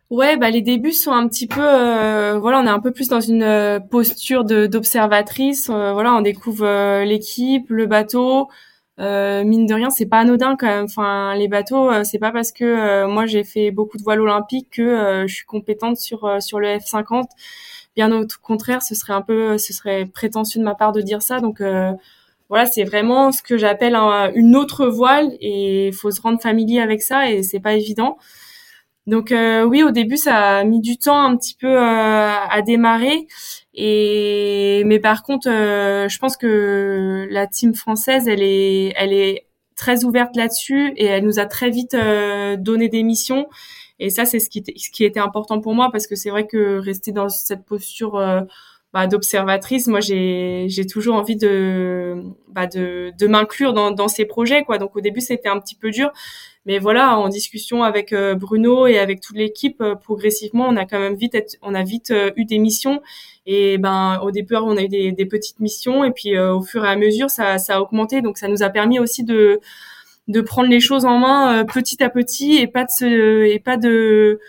Ouais, bah les débuts sont un petit peu, euh, voilà, on est un peu plus dans une posture d'observatrice. voilà, on découvre l'équipe, le bateau. mine de rien, c'est pas anodin quand même. Enfin, les bateaux, c'est pas parce que moi j'ai fait beaucoup de voiles olympiques que je suis compétente sur sur le F50. Bien au contraire, ce serait un peu, ce serait prétentieux de ma part de dire ça. Donc euh, voilà, c'est vraiment ce que j'appelle une autre voile et il faut se rendre familier avec ça et c'est pas évident. Donc euh, oui, au début, ça a mis du temps un petit peu euh, à démarrer. Et mais par contre, je pense que la team française, elle est, elle est très ouverte là-dessus et elle nous a très vite donné des missions et ça, c'est ce qui, ce qui était important pour moi parce que c'est vrai que rester dans cette posture euh, bah, d'observatrice, moi, j'ai, toujours envie de, bah, de, de m'inclure dans, dans ces projets, quoi. Donc au début, c'était un petit peu dur, mais voilà, en discussion avec euh, Bruno et avec toute l'équipe, euh, progressivement, on a quand même vite, on a vite eu des missions. Et ben, au début, on a eu des, des petites missions, et puis au fur et à mesure, ça, ça a augmenté. Donc ça nous a permis aussi de de prendre les choses en main euh, petit à petit et pas de se, et pas de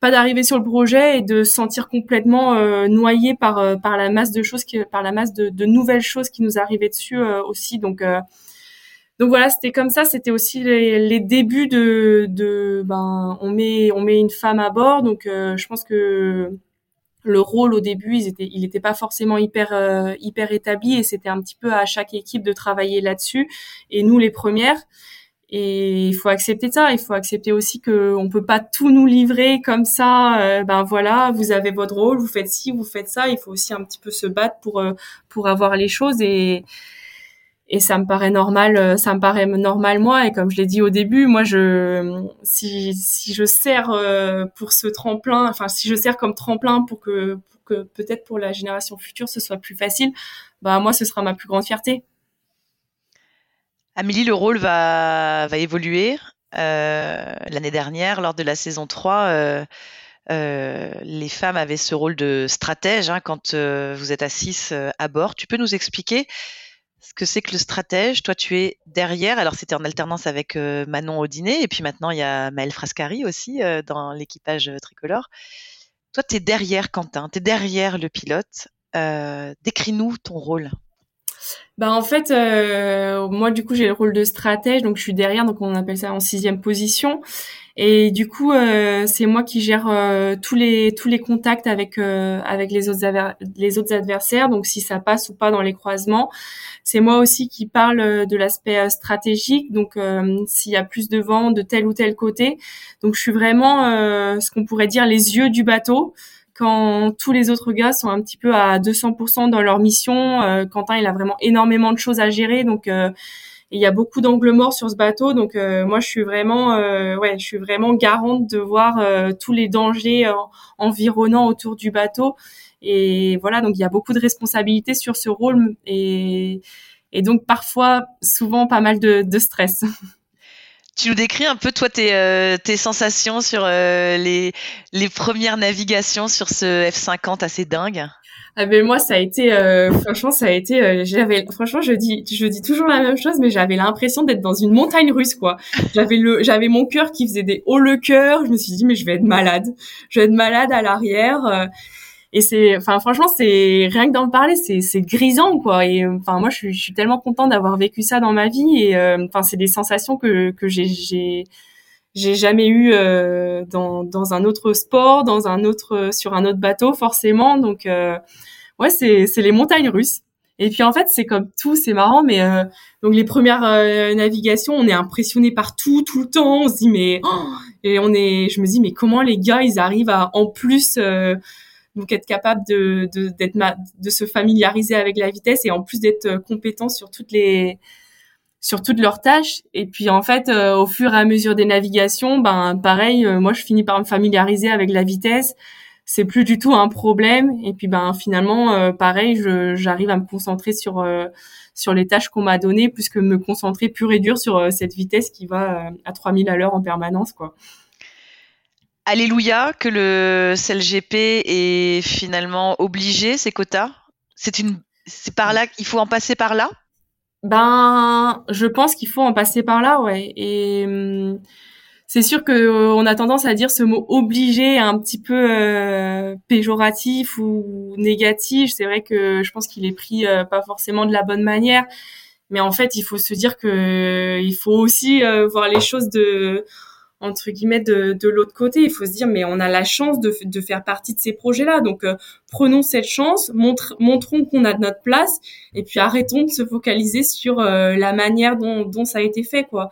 pas d'arriver sur le projet et de se sentir complètement euh, noyé par euh, par la masse de choses qui, par la masse de, de nouvelles choses qui nous arrivaient dessus aussi. Donc donc voilà c'était comme ça. C'était aussi les, les, débuts de de ben on met on met une femme à bord. Donc je pense que le rôle au début, ils étaient, il n'était pas forcément hyper hyper établi et c'était un petit peu à chaque équipe de travailler là-dessus. Et nous, les premières, et il faut accepter ça. Il faut accepter aussi que on peut pas tout nous livrer comme ça. Euh, ben voilà, vous avez votre rôle, vous faites ci, vous faites ça. Il faut aussi un petit peu se battre pour euh, pour avoir les choses et et ça me paraît normal. Euh, ça me paraît normal moi. Et comme je l'ai dit au début, moi je si si je sers pour ce tremplin, enfin si je sers comme tremplin pour que pour que peut-être pour la génération future ce soit plus facile, bah moi ce sera ma plus grande fierté. Amélie, le rôle va, va évoluer. Euh, l'année dernière, lors de la saison 3, euh, euh, les femmes avaient ce rôle de stratège hein, quand vous êtes à 6 à bord. Tu peux nous expliquer ce que c'est que le stratège? Toi, tu es derrière. Alors, c'était en alternance avec Manon Audinet, et puis maintenant, il y a Maëlle Frascari aussi dans l'équipage tricolore. Toi, tu es derrière Quentin, tu es derrière le pilote. Décris-nous ton rôle. Bah en fait, euh, moi du coup j'ai le rôle de stratège, donc je suis derrière, donc on appelle ça en sixième position. Et du coup, euh, c'est moi qui gère euh, tous les tous les contacts avec avec les autres les autres adversaires. Donc si ça passe ou pas dans les croisements, c'est moi aussi qui parle de l'aspect stratégique. Donc s'il y a plus de vent de tel ou tel côté, donc je suis vraiment ce qu'on pourrait dire les yeux du bateau quand tous les autres gars sont un petit peu à 200% dans leur mission. Euh, Quentin, il a vraiment énormément de choses à gérer, donc euh, il y a beaucoup d'angles morts sur ce bateau, donc moi je suis vraiment, ouais, je suis vraiment garante de voir tous les dangers environnants autour du bateau. Et voilà, donc il y a beaucoup de responsabilités sur ce rôle et, donc parfois, souvent, pas mal de stress. Tu nous décris un peu toi tes, euh, tes sensations sur euh, les, les premières navigations sur ce F50 assez dingue? Ah ben moi ça a été euh, franchement ça a été j'avais franchement je dis je dis toujours la même chose mais j'avais l'impression d'être dans une montagne russe quoi. J'avais le j'avais mon cœur qui faisait des hauts le cœur, je me suis dit mais je vais être malade. Je vais être malade à l'arrière et c'est enfin franchement c'est rien que d'en parler c'est c'est grisant quoi. Et enfin moi je suis, je suis tellement contente d'avoir vécu ça dans ma vie et euh, enfin c'est des sensations que que j'ai j'ai j'ai jamais eu euh, dans dans un autre sport dans un autre sur un autre bateau forcément. Donc euh, ouais c'est c'est les montagnes russes. Et puis en fait c'est comme tout c'est marrant mais donc les premières navigations on est impressionné par tout tout le temps. On se dit mais oh et on est je me dis mais comment les gars ils arrivent à en plus donc être capable de d'être de se familiariser avec la vitesse et en plus d'être euh, compétent sur toutes les sur toutes leurs tâches. Et puis en fait euh, au fur et à mesure des navigations ben pareil euh, moi je finis par me familiariser avec la vitesse. C'est plus du tout un problème. Et puis ben finalement pareil j'arrive à me concentrer sur sur les tâches qu'on m'a données plus que me concentrer pur et dur sur cette vitesse qui va à 3000 à l'heure en permanence quoi Alléluia que le CLGP est finalement obligé ces quotas. C'est une, c'est par là qu'il faut en passer par là? Ben, je pense qu'il faut en passer par là, ouais. Et hum, c'est sûr que euh, on a tendance à dire ce mot obligé un petit peu euh, péjoratif ou négatif. C'est vrai que je pense qu'il est pris euh, pas forcément de la bonne manière, mais en fait, il faut se dire que il faut aussi voir les choses de entre guillemets de, de l'autre côté. Il faut se dire mais on a la chance de, de faire partie de ces projets-là. Donc euh, prenons cette chance, montre, montrons qu'on a de notre place et puis arrêtons de se focaliser sur euh, la manière dont, dont ça a été fait quoi.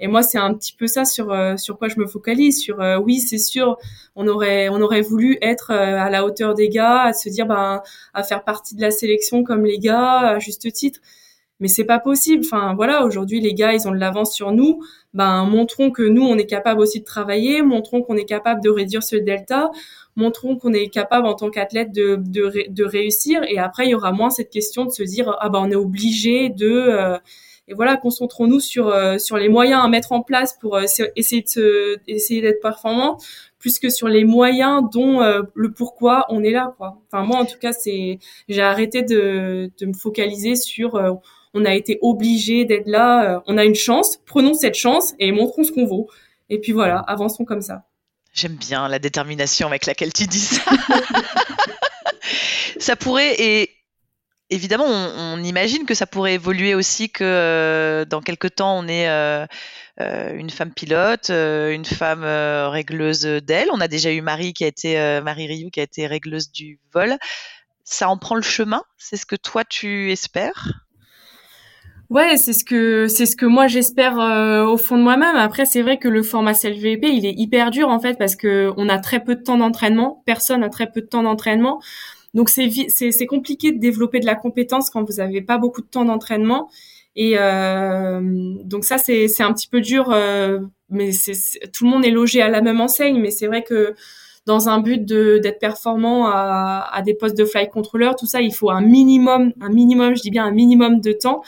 Et moi c'est un petit peu ça sur euh, sur quoi je me focalise. Sur oui c'est sûr on aurait on aurait voulu être à la hauteur des gars, à se dire ben à faire partie de la sélection comme les gars à juste titre mais c'est pas possible. Enfin voilà, aujourd'hui les gars, ils ont de l'avance sur nous. Ben montrons que nous on est capable aussi de travailler, montrons qu'on est capable de réduire ce delta, montrons qu'on est capable en tant qu'athlète de, de, de réussir. Et après il y aura moins cette question de se dire ah ben on est obligé de euh, et voilà, concentrons-nous sur euh, sur les moyens à mettre en place pour euh, essayer de se, essayer d'être performant plus que sur les moyens dont le pourquoi on est là quoi. Enfin moi en tout cas c'est j'ai arrêté de de me focaliser sur on a été obligé d'être là. Euh, on a une chance, prenons cette chance et montrons ce qu'on vaut. Et puis voilà, avançons comme ça. J'aime bien la détermination avec laquelle tu dis ça. ça pourrait, et évidemment, on, imagine que ça pourrait évoluer aussi que euh, dans quelques temps, on ait euh, une femme pilote, une femme régleuse d'aile. On a déjà eu Marie qui a été Marie Rioux qui a été régleuse du vol. Ça en prend le chemin? C'est ce que toi tu espères? Ouais, c'est ce que c'est ce que moi j'espère euh, au fond de moi-même. Après, c'est vrai que le format CLVP, il est hyper dur en fait parce que on a très peu de temps d'entraînement. Personne a très peu de temps d'entraînement. Donc c'est c'est c'est compliqué de développer de la compétence quand vous avez pas beaucoup de temps d'entraînement. Et euh, donc ça c'est c'est un petit peu dur. Euh, mais c'est tout le monde est logé à la même enseigne. Mais c'est vrai que dans un but d'être performant à, à des postes de flight controller, tout ça, il faut un minimum, un minimum, je dis bien un minimum de temps.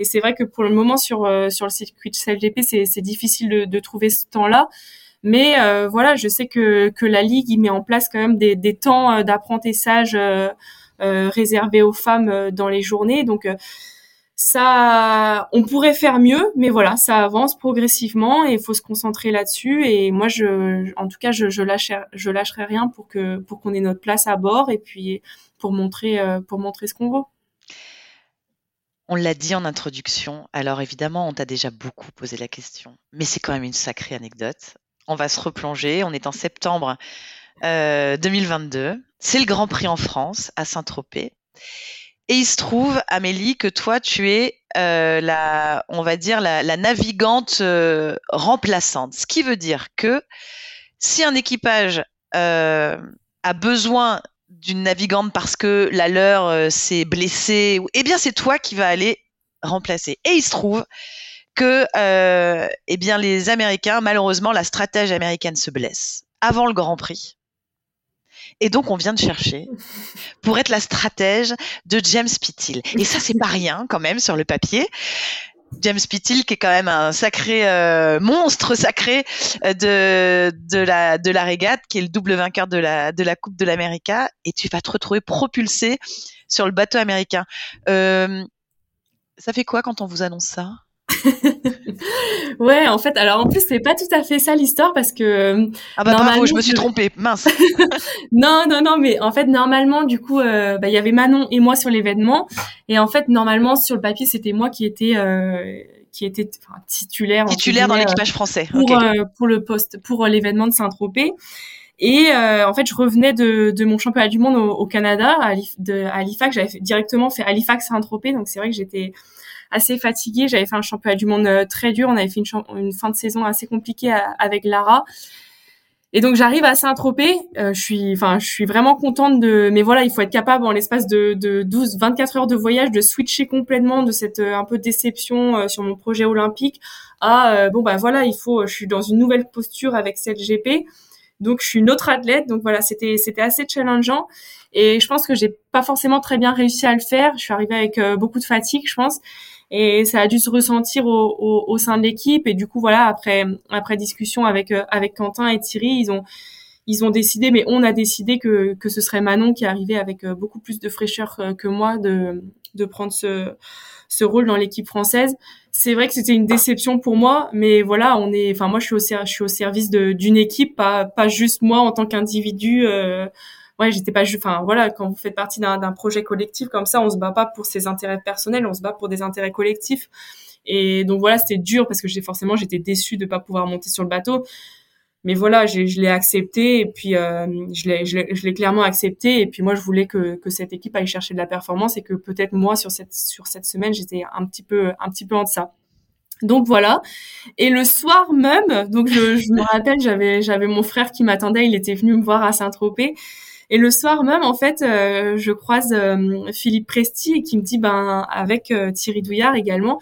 Et c'est vrai que pour le moment sur euh, sur le circuit CLGP, c'est difficile de, de, trouver ce temps-là. Mais euh, voilà, je sais que que la ligue il met en place quand même des des temps euh, d'apprentissage réservés aux femmes dans les journées. Donc ça, on pourrait faire mieux, mais voilà, ça avance progressivement et il faut se concentrer là-dessus. Et moi, je, en tout cas, je, je lâcherai, je lâcherai rien pour que, pour qu'on ait notre place à bord et puis pour montrer, pour montrer ce qu'on vaut. On l'a dit en introduction, alors évidemment, on t'a déjà beaucoup posé la question, mais c'est quand même une sacrée anecdote. On va se replonger, on est en septembre 2022, euh, c'est le Grand Prix en France, à Saint-Tropez. Et il se trouve, Amélie, que toi, tu es euh, la, on va dire, la, navigante euh, remplaçante. Ce qui veut dire que si un équipage a besoin d'une navigante parce que la leur euh, s'est blessée, eh bien c'est toi qui vas aller remplacer. Et il se trouve que, euh, eh bien, les Américains, malheureusement, la stratège américaine se blesse avant le Grand Prix. Et donc, on vient de chercher pour être la stratège de James Pittil. Et ça, c'est pas rien quand même sur le papier. James Pittil, qui est quand même un sacré euh, monstre sacré euh, de, de, la, de la régate, qui est le double vainqueur de la, de la Coupe de l'Amérique, et tu vas te retrouver propulsé sur le bateau américain. Euh, ça fait quoi quand on vous annonce ça? ouais, en fait, alors en plus c'est pas tout à fait ça l'histoire parce que ah bah bravo, je me suis trompée, mince. non, non, non, mais en fait normalement du coup, euh, bah, il y avait Manon et moi sur l'événement et en fait normalement sur le papier c'était moi qui était euh, qui était enfin, titulaire titulaire dans l'équipage français pour euh, pour le poste pour l'événement de Saint-Tropez. Et en fait, je revenais de, de mon championnat du monde au, Canada, à, de, à Halifax. J'avais directement fait Halifax-Saint-Tropez, donc c'est vrai que j'étais assez fatiguée. J'avais fait un championnat du monde euh, très dur. On avait fait une, fin de saison assez compliquée euh, avec Lara. Et donc j'arrive à Saint-Tropez, euh, je suis enfin je suis vraiment contente de mais voilà, il faut être capable en l'espace de, de 12 24 heures de voyage de switcher complètement de cette un peu déception sur mon projet olympique à bon bah voilà, il faut je suis dans une nouvelle posture avec cette GP. Donc je suis une autre athlète, donc voilà, c'était c'était assez challengeant et je pense que j'ai pas forcément très bien réussi à le faire. Je suis arrivée avec beaucoup de fatigue, je pense et ça a dû se ressentir au, au, au sein de l'équipe et du coup voilà après après discussion avec euh, avec Quentin et Thierry ils ont ils ont décidé mais on a décidé que que ce serait Manon qui arrivait avec euh, beaucoup plus de fraîcheur euh, que moi de de prendre ce ce rôle dans l'équipe française. C'est vrai que c'était une déception pour moi, mais voilà, on est, enfin moi je suis au, je suis au service d'une équipe, pas pas juste moi en tant qu'individu. Euh, ouais, j'étais pas enfin voilà, quand vous faites partie d'un projet collectif comme ça, on se bat pas pour ses intérêts personnels, on se bat pour des intérêts collectifs. Et donc voilà, c'était dur parce que forcément j'étais déçue de pas pouvoir monter sur le bateau. Mais voilà, je l'ai accepté et puis euh, je l'ai clairement accepté et puis moi je voulais que, que cette équipe aille chercher de la performance et que peut-être moi sur cette sur cette semaine j'étais un petit peu un petit peu en deçà. Donc voilà. Et le soir même, donc je, je me rappelle, j'avais j'avais mon frère qui m'attendait, il était venu me voir à Saint-Tropez et le soir même, en fait, euh, je croise euh, Philippe Presti et qui me dit, ben, avec euh, Thierry Douillard également,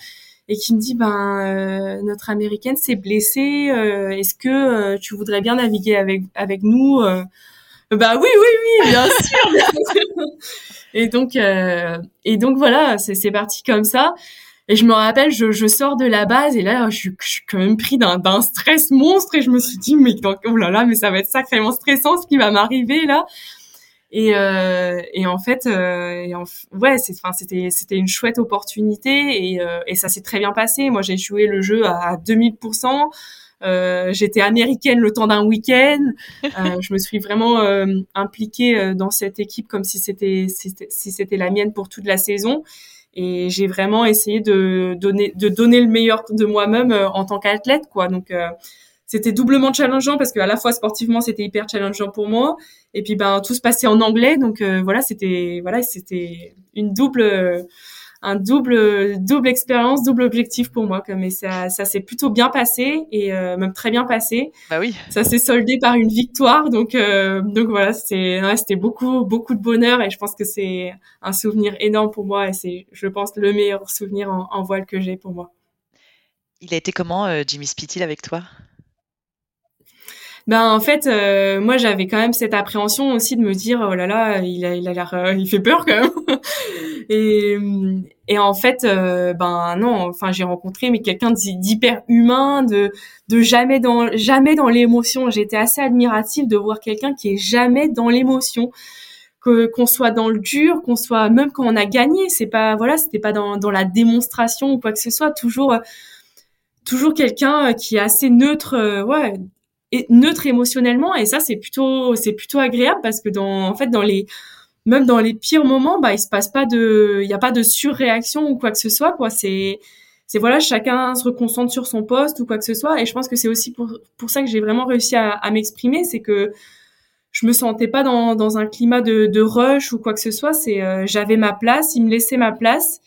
et qui me dit, ben, notre américaine s'est blessée. Est-ce que tu voudrais bien naviguer avec avec nous Bah oui, oui, oui, bien sûr. et donc, et donc voilà, c'est parti comme ça. Et je me rappelle, je, je, sors de la base et là, je, je suis quand même pris d'un stress monstre et je me suis dit, mais oh là là, mais ça va être sacrément stressant ce qui va m'arriver là. Et, euh, et en fait, euh, et ouais, c'est, enfin, c'était, c'était une chouette opportunité et, euh, et ça s'est très bien passé. Moi, j'ai joué le jeu à 2000%. Euh, j'étais américaine le temps d'un week-end. Euh, je me suis vraiment euh, impliquée dans cette équipe comme si c'était, si c'était la mienne pour toute la saison. Et j'ai vraiment essayé de donner, de donner le meilleur de moi-même en tant qu'athlète, quoi. Donc c'était doublement challengeant parce que à la fois sportivement c'était hyper challengeant pour moi. Et puis ben tout se passait en anglais. Donc euh, voilà c'était voilà c'était une double un double double expérience double objectif pour moi mais ça ça s'est plutôt bien passé et euh, même très bien passé. Bah oui. Ça s'est soldé par une victoire. Donc euh, donc voilà c'était c'était beaucoup beaucoup de bonheur et je pense que c'est un souvenir énorme pour moi et c'est je pense le meilleur souvenir en, en voile que j'ai pour moi. Il a été comment Jimmy Spittil avec toi? Ben en fait, euh, moi j'avais quand même cette appréhension aussi de me dire oh là là, il a il a l'air euh, il fait peur quand même. et et en fait euh, ben non, enfin j'ai rencontré mais quelqu'un d'hyper humain, de de jamais dans jamais dans l'émotion. J'étais assez admirative de voir quelqu'un qui est jamais dans l'émotion qu'on soit dans le dur, qu'on soit même quand on a gagné, c'est pas voilà, c'était pas dans dans la démonstration ou quoi que ce soit, toujours toujours quelqu'un qui est assez neutre ouais et neutre émotionnellement et ça c'est plutôt c'est plutôt agréable parce que dans en fait dans les même dans les pires moments bah il se passe pas de il y a pas de surréaction ou quoi que ce soit quoi. C'est c'est voilà chacun se reconcentre sur son poste ou quoi que ce soit et je pense que c'est aussi pour pour ça que j'ai vraiment réussi à, à m'exprimer c'est que je me sentais pas dans dans un climat de de rush ou quoi que ce soit c'est euh, j'avais ma place il me laissait ma place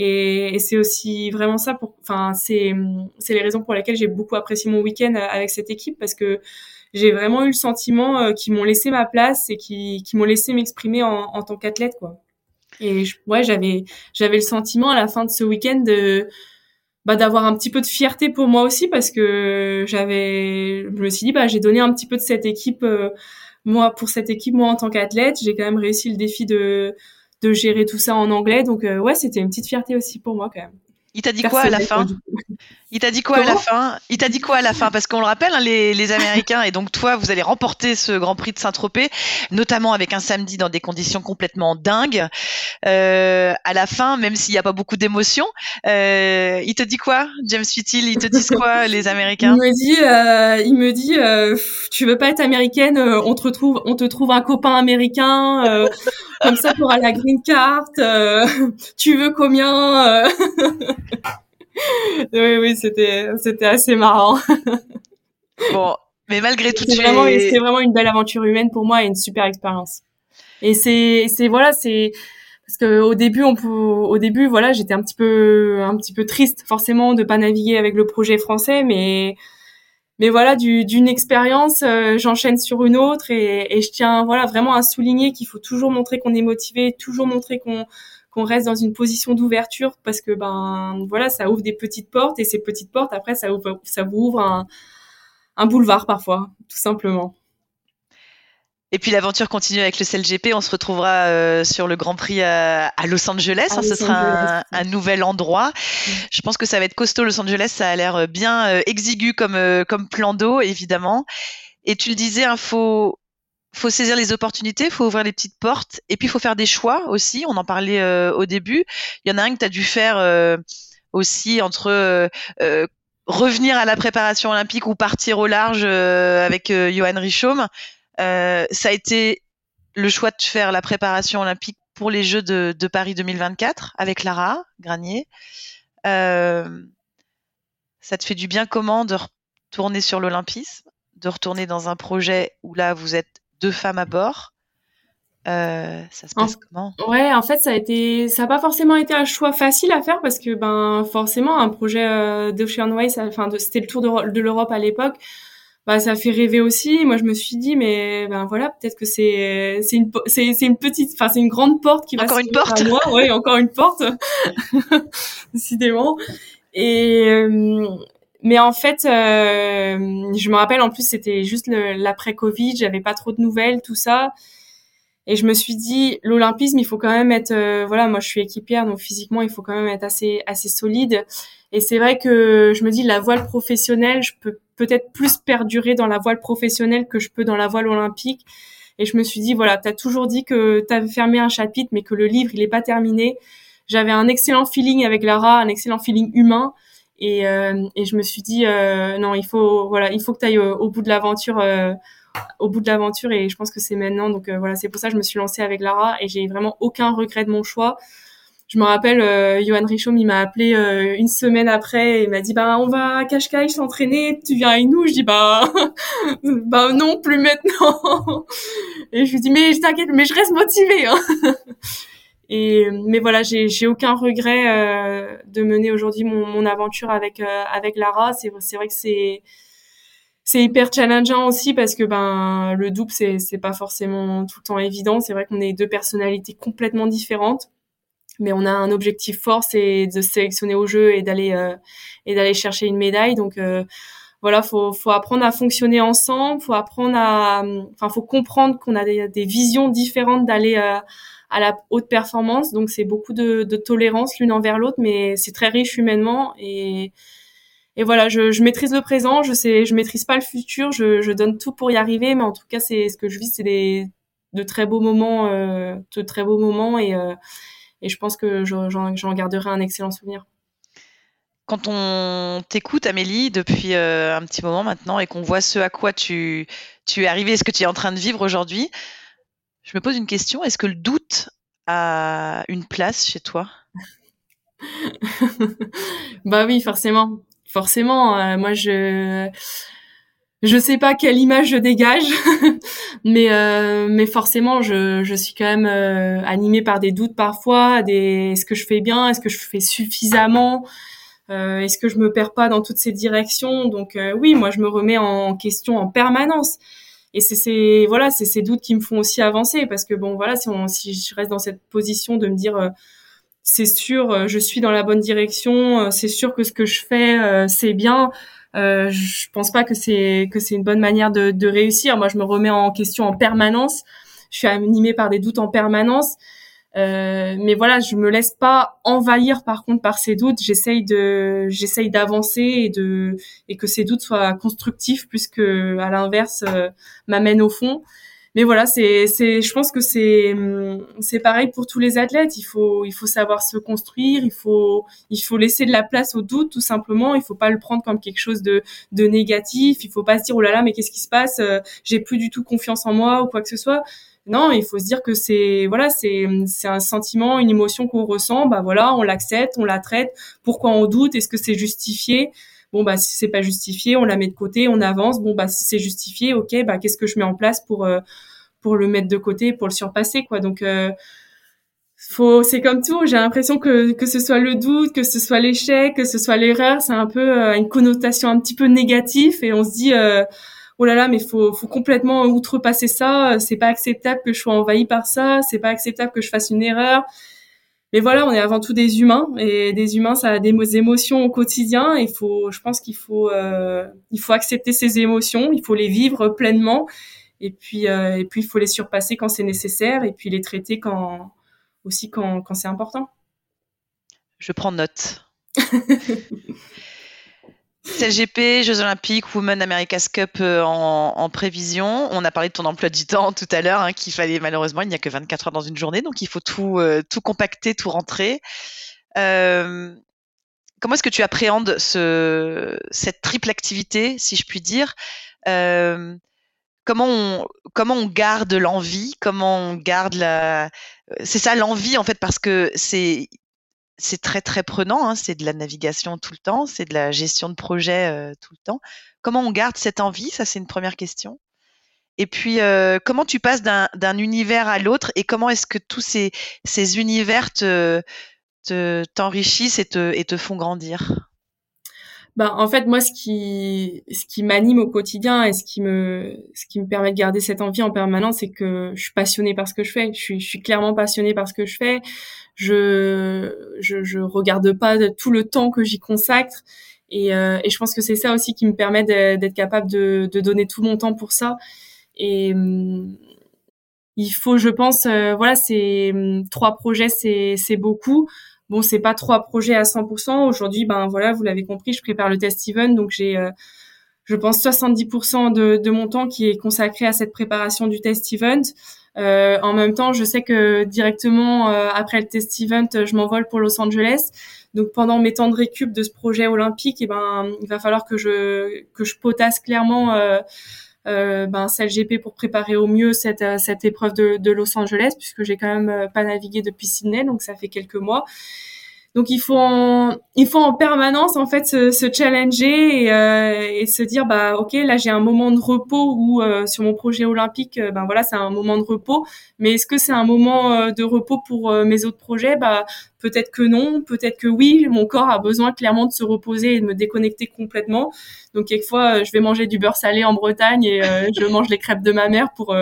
et, c'est aussi vraiment ça pour, enfin, c'est, c'est les raisons pour lesquelles j'ai beaucoup apprécié mon week-end avec cette équipe parce que j'ai vraiment eu le sentiment euh, qu'ils m'ont laissé ma place et qui, qui m'ont laissé m'exprimer en, en tant qu'athlète, quoi. Et ouais, j'avais j'avais le sentiment à la fin de ce week-end de bah, d'avoir un petit peu de fierté pour moi aussi parce que j'avais je me suis dit bah j'ai donné un petit peu de cette équipe euh, moi pour cette équipe moi en tant qu'athlète j'ai quand même réussi le défi de de gérer tout ça en anglais. Donc euh, ouais c'était une petite fierté aussi pour moi quand même. Il t'a dit quoi à la fin Il t'a dit quoi à la fin? Il t'a dit quoi à la fin? Parce qu'on le rappelle, hein, les, les, Américains, et donc toi, vous allez remporter ce Grand Prix de Saint-Tropez, notamment avec un samedi dans des conditions complètement dingues. Euh, à la fin, même s'il n'y a pas beaucoup d'émotions, euh, il te dit quoi, James Fittil Ils te disent quoi, les Américains? Il me dit, euh, il me dit, euh, tu veux pas être américaine euh, On te retrouve, on te trouve un copain américain, euh, comme ça pour la green card. tu veux combien oui, oui, c'était, c'était assez marrant. bon, mais malgré tout, c'est vraiment, une belle aventure humaine pour moi et une super expérience. Et c'est, c'est voilà, c'est parce que au début, on peut, au début, voilà, j'étais un petit peu, un petit peu triste, forcément, de pas naviguer avec le projet français, mais mais voilà, du, d'une expérience, euh, j'enchaîne sur une autre et, et je tiens, voilà, vraiment à souligner qu'il faut toujours montrer qu'on est motivé, toujours montrer qu'on qu'on reste dans une position d'ouverture parce que ben voilà ça ouvre des petites portes et ces petites portes après ça ouvre ça vous ouvre un, un boulevard parfois tout simplement. Et puis l'aventure continue avec le CLGP. On se retrouvera euh, sur le Grand Prix à, Los Angeles. Hein, ce sera un, nouvel endroit. Je pense que ça va être costaud. Los Angeles, ça a l'air bien euh, exigu comme, euh, comme plan d'eau, évidemment. Et tu le disais, il faut, faut saisir les opportunités, faut ouvrir les petites portes, et puis il faut faire des choix aussi. On en parlait euh, au début. Il y en a un que tu as dû faire euh, aussi entre euh, revenir à la préparation olympique ou partir au large avec Johan Richaume. ça a été le choix de faire la préparation olympique pour les Jeux de, de Paris 2024 avec Lara Granier. ça te fait du bien comment de retourner sur l'olympisme, de retourner dans un projet où là vous êtes deux femmes à bord. Euh, ça se passe comment? Ouais, en fait, ça a été, ça n'a pas forcément été un choix facile à faire parce que ben forcément un projet euh, d'Ocean Way, enfin c'était le tour de, l'Europe à l'époque, bah ça fait rêver aussi. Moi, je me suis dit, mais ben voilà, peut-être que c'est c'est une c'est une petite, enfin c'est une grande porte qui va encore une porte? Moi. Ouais, encore une porte, décidément. Et euh, mais en fait, euh, je me rappelle en plus c'était juste l'après Covid, j'avais pas trop de nouvelles, tout ça. Et je me suis dit l'olympisme, il faut quand même être euh, voilà, moi je suis équipière donc physiquement, il faut quand même être assez assez solide. Et c'est vrai que je me dis la voile professionnelle, je peux peut-être plus perdurer dans la voile professionnelle que je peux dans la voile olympique. Et je me suis dit voilà, tu as toujours dit que tu avais fermé un chapitre mais que le livre, il est pas terminé. J'avais un excellent feeling avec Lara, un excellent feeling humain. Et, euh, et je me suis dit euh, non, il faut voilà, il faut que tu ailles au, bout de l'aventure euh, au bout de l'aventure. Et je pense que c'est maintenant. Donc voilà c'est pour ça que je me suis lancée avec Lara. Et j'ai vraiment aucun regret de mon choix. Je me rappelle euh, Johan Richaume il m'a appelé une semaine après et m'a dit bah on va à Cascais s'entraîner. Tu viens avec nous? Je dis bah bah non plus maintenant. Et je lui dis mais je t'inquiète mais je reste motivée hein. Et mais voilà, j'ai j'ai aucun regret euh, de mener aujourd'hui mon, mon aventure avec euh, avec Lara. C'est c'est vrai que c'est c'est hyper challengeant aussi parce que ben le double c'est c'est pas forcément tout le temps évident. C'est vrai qu'on est deux personnalités complètement différentes, mais on a un objectif fort, c'est de sélectionner au jeu et d'aller euh, et d'aller chercher une médaille. Donc voilà, faut faut apprendre à fonctionner ensemble, faut apprendre à, enfin faut comprendre qu'on a des, des visions différentes d'aller à la haute performance. Donc c'est beaucoup de, tolérance l'une envers l'autre, mais c'est très riche humainement. Et et voilà, je, maîtrise le présent, je sais, je maîtrise pas le futur, je, je donne tout pour y arriver, mais en tout cas, c'est ce que je vis, c'est des de très beaux moments, euh, de très beaux moments, et euh, et je pense que j'en garderai un excellent souvenir. Quand on t'écoute, Amélie, depuis euh, un petit moment maintenant, et qu'on voit ce à quoi tu tu es arrivée, ce que tu es en train de vivre aujourd'hui, je me pose une question. Est-ce que le doute a une place chez toi? Bah oui, forcément. Forcément. Euh, moi, je je sais pas quelle image je dégage, mais euh, mais forcément, je, je suis quand même euh, animée par des doutes parfois. Des est-ce que je fais bien? Est-ce que je fais suffisamment? Est-ce que je me perds pas dans toutes ces directions? Donc oui, moi, je me remets en question en permanence. Et c'est ces voilà c'est ces doutes qui me font aussi avancer parce que bon voilà si on si je reste dans cette position de me dire euh, c'est sûr euh, je suis dans la bonne direction euh, c'est sûr que ce que je fais c'est bien je pense pas que c'est que c'est une bonne manière de, de réussir. Moi je me remets en question en permanence. Je suis animée par des doutes en permanence euh, mais voilà, je me laisse pas envahir par contre par ces doutes. J'essaye de, j'essaye d'avancer et de et que ces doutes soient constructifs plus que à l'inverse euh, m'amènent au fond. Mais voilà, c'est c'est, je pense que c'est c'est pareil pour tous les athlètes. Il faut il faut savoir se construire. Il faut il faut laisser de la place au doute tout simplement. Il faut pas le prendre comme quelque chose de de négatif. Il faut pas se dire oh là là mais qu'est-ce qui se passe? Euh, J'ai plus du tout confiance en moi ou quoi que ce soit non, il faut se dire que c'est voilà, c'est c'est un sentiment, une émotion qu'on ressent. Bah voilà, on l'accepte, on la traite. Pourquoi on doute? Est-ce que c'est justifié? Bon bah si c'est pas justifié, on la met de côté, on avance. Bon bah si c'est justifié, ok, bah qu'est-ce que je mets en place pour euh, pour le mettre de côté, pour le surpasser quoi? Donc euh, faut c'est comme tout j'ai l'impression que que ce soit le doute que ce soit l'échec que ce soit l'erreur c'est un peu euh, une connotation un petit peu négative et on se dit euh, oh là là, mais faut, faut complètement outrepasser ça. C'est pas acceptable que je sois envahi par ça. C'est pas acceptable que je fasse une erreur. Mais voilà, on est avant tout des humains et des humains, ça a des émotions au quotidien. Il faut, je pense qu'il faut, euh, il faut accepter ces émotions. Il faut les vivre pleinement. Et puis, euh, et puis, il faut les surpasser quand c'est nécessaire et puis les traiter quand aussi quand, quand c'est important. Je prends note. CLGP, Jeux Olympiques, Women America's Cup euh, en, prévision. On a parlé de ton emploi du temps tout à l'heure, hein, qu'il fallait malheureusement, il n'y a que 24 heures dans une journée, donc il faut tout, euh, tout compacter, tout rentrer. Euh, comment est-ce que tu appréhendes ce, cette triple activité, si je puis dire? Comment, on, comment on garde l'envie? Comment on garde la... C'est ça l'envie en fait, parce que c'est c'est très très prenant, hein, c'est de la navigation tout le temps, c'est de la gestion de projet euh, tout le temps. Comment on garde cette envie? Ça, c'est une première question. Et puis, euh, comment tu passes d'un univers à l'autre et comment est-ce que tous ces, univers t'enrichissent te, et, te, et te font grandir? Bah, en fait, moi, ce qui, ce qui m'anime au quotidien et ce qui me, ce qui me permet de garder cette envie en permanence, c'est que je suis passionnée par ce que je fais. Je suis, je suis clairement passionnée par ce que je fais. Je, je, je regarde pas tout le temps que j'y consacre. Et, euh, et je pense que c'est ça aussi qui me permet d'être capable de, de donner tout mon temps pour ça. Et hum, il faut, je pense, euh, voilà, c'est hum, trois projets, c'est beaucoup. Bon, c'est pas trois projets à 100%. Aujourd'hui, ben voilà, vous l'avez compris, je prépare le test event, donc j'ai, euh, je pense, 70% de, de, mon temps qui est consacré à cette préparation du test event. Euh, en même temps, je sais que directement euh, après le test event, je m'envole pour Los Angeles. Donc pendant mes temps de récup de ce projet olympique, et eh ben il va falloir que je que je potasse clairement euh, ben, pour préparer au mieux cette, euh, cette épreuve de, de Los Angeles, puisque j'ai quand même euh, pas navigué depuis Sydney, donc ça fait quelques mois. Donc il faut en, il faut en permanence en fait se, se challenger et, euh, et, se dire bah ok là j'ai un moment de repos ou euh, sur mon projet olympique ben voilà c'est un moment de repos. Mais est-ce que c'est un moment de repos pour mes autres projets? Bah peut-être que non peut-être que oui. Mon corps a besoin clairement de se reposer et de me déconnecter complètement. Donc quelquefois je vais manger du beurre salé en Bretagne et je mange les crêpes de ma mère pour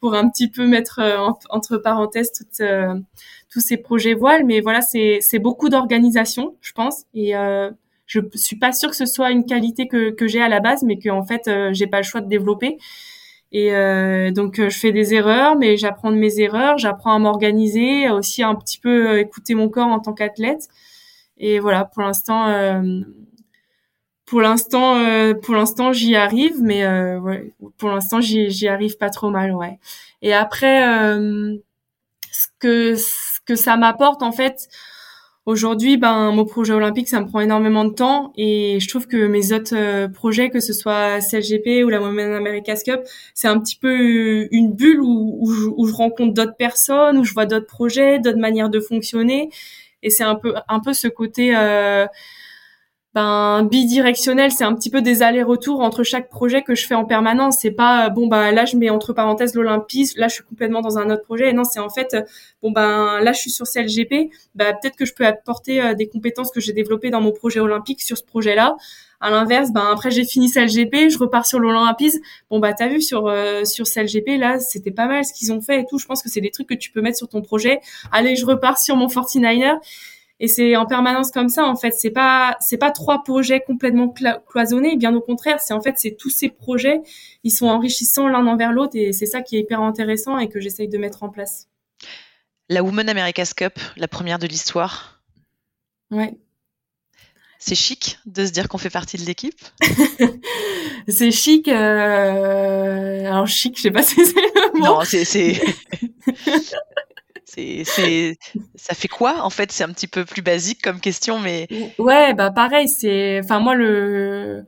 pour un petit peu mettre entre parenthèses toute tous ces projets voiles. Mais voilà, c'est beaucoup d'organisation, je pense. Et euh, je suis pas sûre que ce soit une qualité que, que j'ai à la base, mais qu'en fait, euh, j'ai pas le choix de développer. Et euh, donc, euh, je fais des erreurs, mais j'apprends de mes erreurs, j'apprends à m'organiser, aussi un petit peu euh, écouter mon corps en tant qu'athlète. Et voilà, pour l'instant, euh, pour l'instant, pour l'instant, j'y arrive, mais ouais, pour l'instant, j'y arrive pas trop mal, ouais. Et après, ce que que ça m'apporte en fait. Aujourd'hui ben mon projet olympique ça me prend énormément de temps et je trouve que mes autres euh, projets que ce soit CLGP ou la Women America's Cup c'est un petit peu une bulle où, où, je, rencontre d'autres personnes où je vois d'autres projets d'autres manières de fonctionner. Et c'est un peu un peu ce côté euh, ben bidirectionnel, c'est un petit peu des allers-retours entre chaque projet que je fais en permanence. C'est pas bon bah là je mets entre parenthèses l'Olympisme, là je suis complètement dans un autre projet. Et non, c'est en fait bon ben là je suis sur CLGP, bah peut-être que je peux apporter euh, des compétences que j'ai développées dans mon projet olympique sur ce projet-là. À l'inverse, ben après j'ai fini CLGP, je repars sur l'Olympisme. Bon bah t'as vu sur euh, sur CLGP là, c'était pas mal ce qu'ils ont fait et tout. Je pense que c'est des trucs que tu peux mettre sur ton projet. Allez, je repars sur mon 49er et c'est en permanence comme ça en fait c'est pas c'est pas trois projets complètement cloisonnés bien au contraire c'est en fait c'est tous ces projets ils sont enrichissants l'un envers l'autre et c'est ça qui est hyper intéressant et que j'essaye de mettre en place la Women America's Cup la première de l'histoire ouais c'est chic de se dire qu'on fait partie de l'équipe? c'est chic. Euh... Alors chic, je sais pas si c'est le mot. Non, c'est c'est, ça fait quoi en fait? C'est un petit peu plus basique comme question, mais ouais, bah pareil. C'est, enfin moi le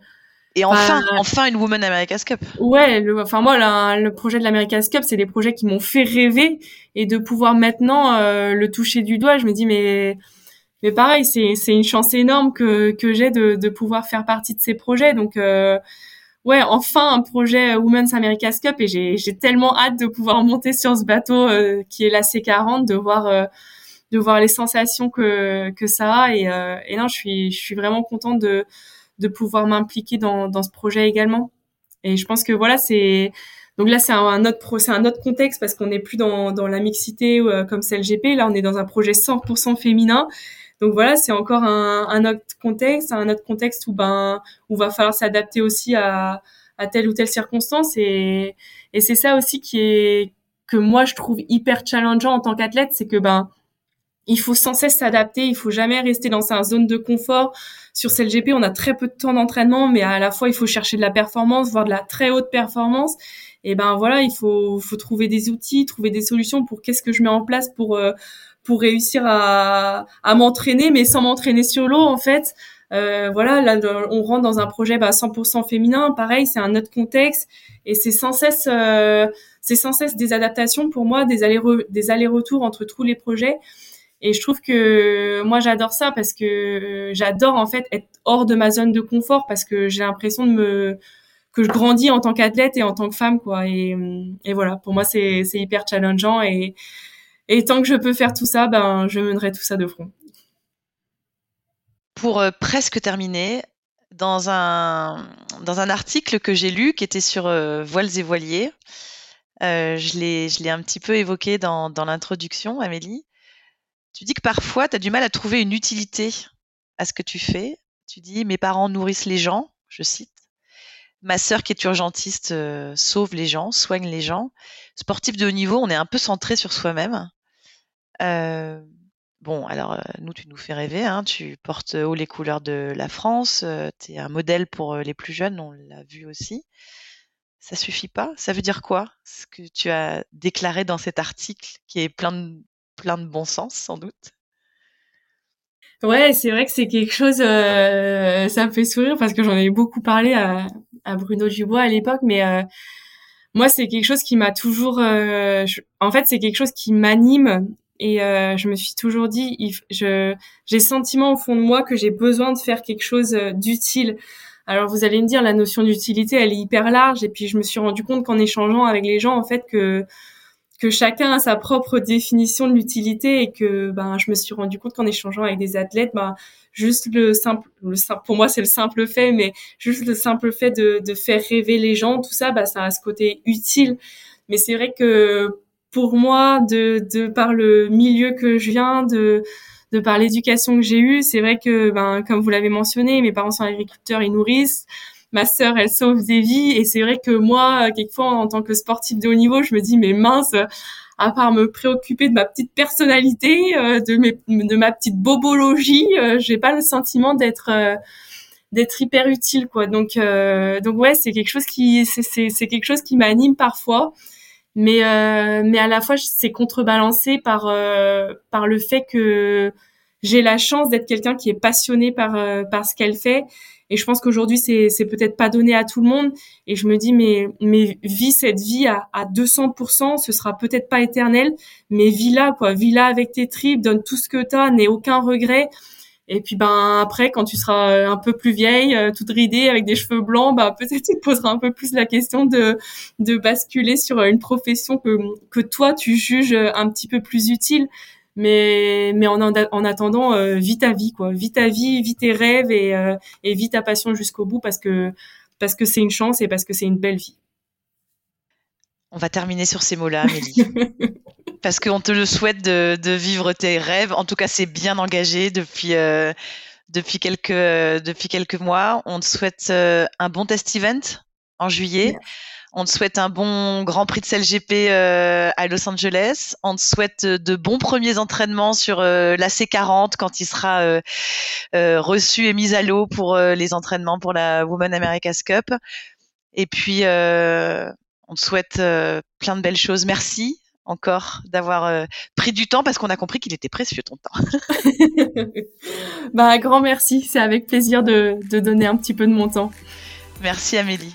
et enfin, enfin une Woman America's Cup. Ouais, le, enfin moi le projet de l'America's Cup, c'est des projets qui m'ont fait rêver et de pouvoir maintenant euh, le toucher du doigt, je me dis mais mais pareil, c'est c'est une chance énorme que que j'ai de de pouvoir faire partie de ces projets. Donc euh, ouais, enfin un projet Women's America's Cup et j'ai, tellement hâte de pouvoir monter sur ce bateau euh, qui est la C40, de voir euh, de voir les sensations que que ça a et, euh, et non, je suis je suis vraiment contente de de pouvoir m'impliquer dans dans ce projet également. Et je pense que voilà, c'est donc là c'est un, autre c'est un autre contexte parce qu'on n'est plus dans dans la mixité comme CLGP, là on est dans un projet 100% féminin donc voilà, c'est encore un, un, autre contexte, un autre contexte où ben où va falloir s'adapter aussi à, à telle ou telle circonstance et, et c'est ça aussi qui est que moi je trouve hyper challengeant en tant qu'athlète, c'est que ben il faut sans cesse s'adapter, il faut jamais rester dans sa zone de confort. Sur CLGP, on a très peu de temps d'entraînement, mais à la fois il faut chercher de la performance, voire de la très haute performance. Et ben voilà, il faut, faut trouver des outils, trouver des solutions pour qu'est-ce que je mets en place pour euh, pour réussir à, à m'entraîner, mais sans m'entraîner sur l'eau en fait. Euh, voilà, là on rentre dans un projet bah, 100% féminin, pareil, c'est un autre contexte et c'est sans cesse, euh, c'est sans cesse des adaptations pour moi, des allers des allers-retours entre tous les projets. Et je trouve que moi j'adore ça parce que j'adore en fait être hors de ma zone de confort parce que j'ai l'impression de me que je grandis en tant qu'athlète et en tant que femme quoi. Et, et voilà, pour moi c'est c'est hyper challengeant et et tant que je peux faire tout ça, ben, je mènerai tout ça de front. Pour euh, presque terminer, dans un, article que j'ai lu qui était sur euh, voiles et voiliers, euh, je l'ai un petit peu évoqué dans, dans l'introduction, Amélie. Tu dis que parfois, tu as du mal à trouver une utilité à ce que tu fais. Tu dis, mes parents nourrissent les gens, je cite. Ma sœur qui est urgentiste sauve les gens, soigne les gens. Sportif de haut niveau, on est un peu centré sur soi-même. Euh, bon, alors euh, nous, tu nous fais rêver, hein, tu portes haut les couleurs de la France, euh, tu es un modèle pour les plus jeunes, on l'a vu aussi. Ça suffit pas? Ça veut dire quoi Ce que tu as déclaré dans cet article qui est plein de, plein de bon sens, sans doute? Ouais, c'est vrai que c'est quelque chose, ça me fait sourire parce que j'en ai beaucoup parlé à, à Bruno Dubois à l'époque, mais moi c'est quelque chose qui m'a toujours, en fait c'est quelque chose qui m'anime et euh, je me suis toujours dit, je, j'ai sentiment au fond de moi que j'ai besoin de faire quelque chose euh, d'utile. Alors vous allez me dire, la notion d'utilité, elle est hyper large. Et puis je me suis rendu compte qu'en échangeant avec les gens, en fait, que que chacun a sa propre définition de l'utilité et que ben je me suis rendu compte qu'en échangeant avec des athlètes, ben juste le simple, le simple pour moi c'est le simple fait, mais juste le simple fait de, de faire rêver les gens, tout ça, ben ça a ce côté utile. Mais c'est vrai que pour moi, de, par le milieu que je viens, de, par l'éducation que j'ai eue, c'est vrai que, ben, comme vous l'avez mentionné, mes parents sont agriculteurs, ils nourrissent. Ma sœur, elle sauve des vies. Et c'est vrai que moi, quelquefois, en tant que sportif de haut niveau, je me dis, mais mince, à part me préoccuper de ma petite personnalité, euh, de, ma petite bobologie, euh, j'ai pas le sentiment d'être euh, d'être hyper utile quoi. Donc donc ouais, c'est quelque chose qui c'est quelque chose qui m'anime parfois mais euh, mais à la fois c'est contrebalancé par euh, par le fait que j'ai la chance d'être quelqu'un qui est passionné par euh, par ce qu'elle fait. Et je pense qu'aujourd'hui c'est c'est peut-être pas donné à tout le monde. Et je me dis mais mais vis cette vie à à 200% ce sera peut-être pas éternel mais vis là quoi. Vis là avec tes tripes donne tout ce que t'as n'aie aucun regret Et puis ben après, quand tu seras euh, un peu plus vieille, euh, toute ridée avec des cheveux blancs, bah peut-être tu te poseras un peu plus la question de de basculer sur une profession que que toi tu juges un petit peu plus utile. Mais mais en en attendant, euh, vis ta vie quoi, vis ta vie, vis tes rêves et euh, et vis ta passion jusqu'au bout parce que parce que c'est une chance et parce que c'est une belle vie. On va terminer sur ces mots-là, Amélie. parce qu'on te le souhaite de, de, vivre tes rêves. En tout cas, c'est bien engagé depuis, euh, depuis, quelques, depuis quelques mois. On te souhaite euh, un bon test event en juillet. On te souhaite un bon Grand Prix de CLGP euh, à Los Angeles. On te souhaite de bons premiers entraînements sur euh, l'AC40 quand il sera euh, euh, reçu et mis à l'eau pour euh, les entraînements pour la Women America's Cup. Et puis, on te souhaite euh, plein de belles choses. Merci encore d'avoir euh, pris du temps parce qu'on a compris qu'il était précieux ton temps. bah, grand merci. C'est avec plaisir de, de donner un petit peu de mon temps. Merci Amélie.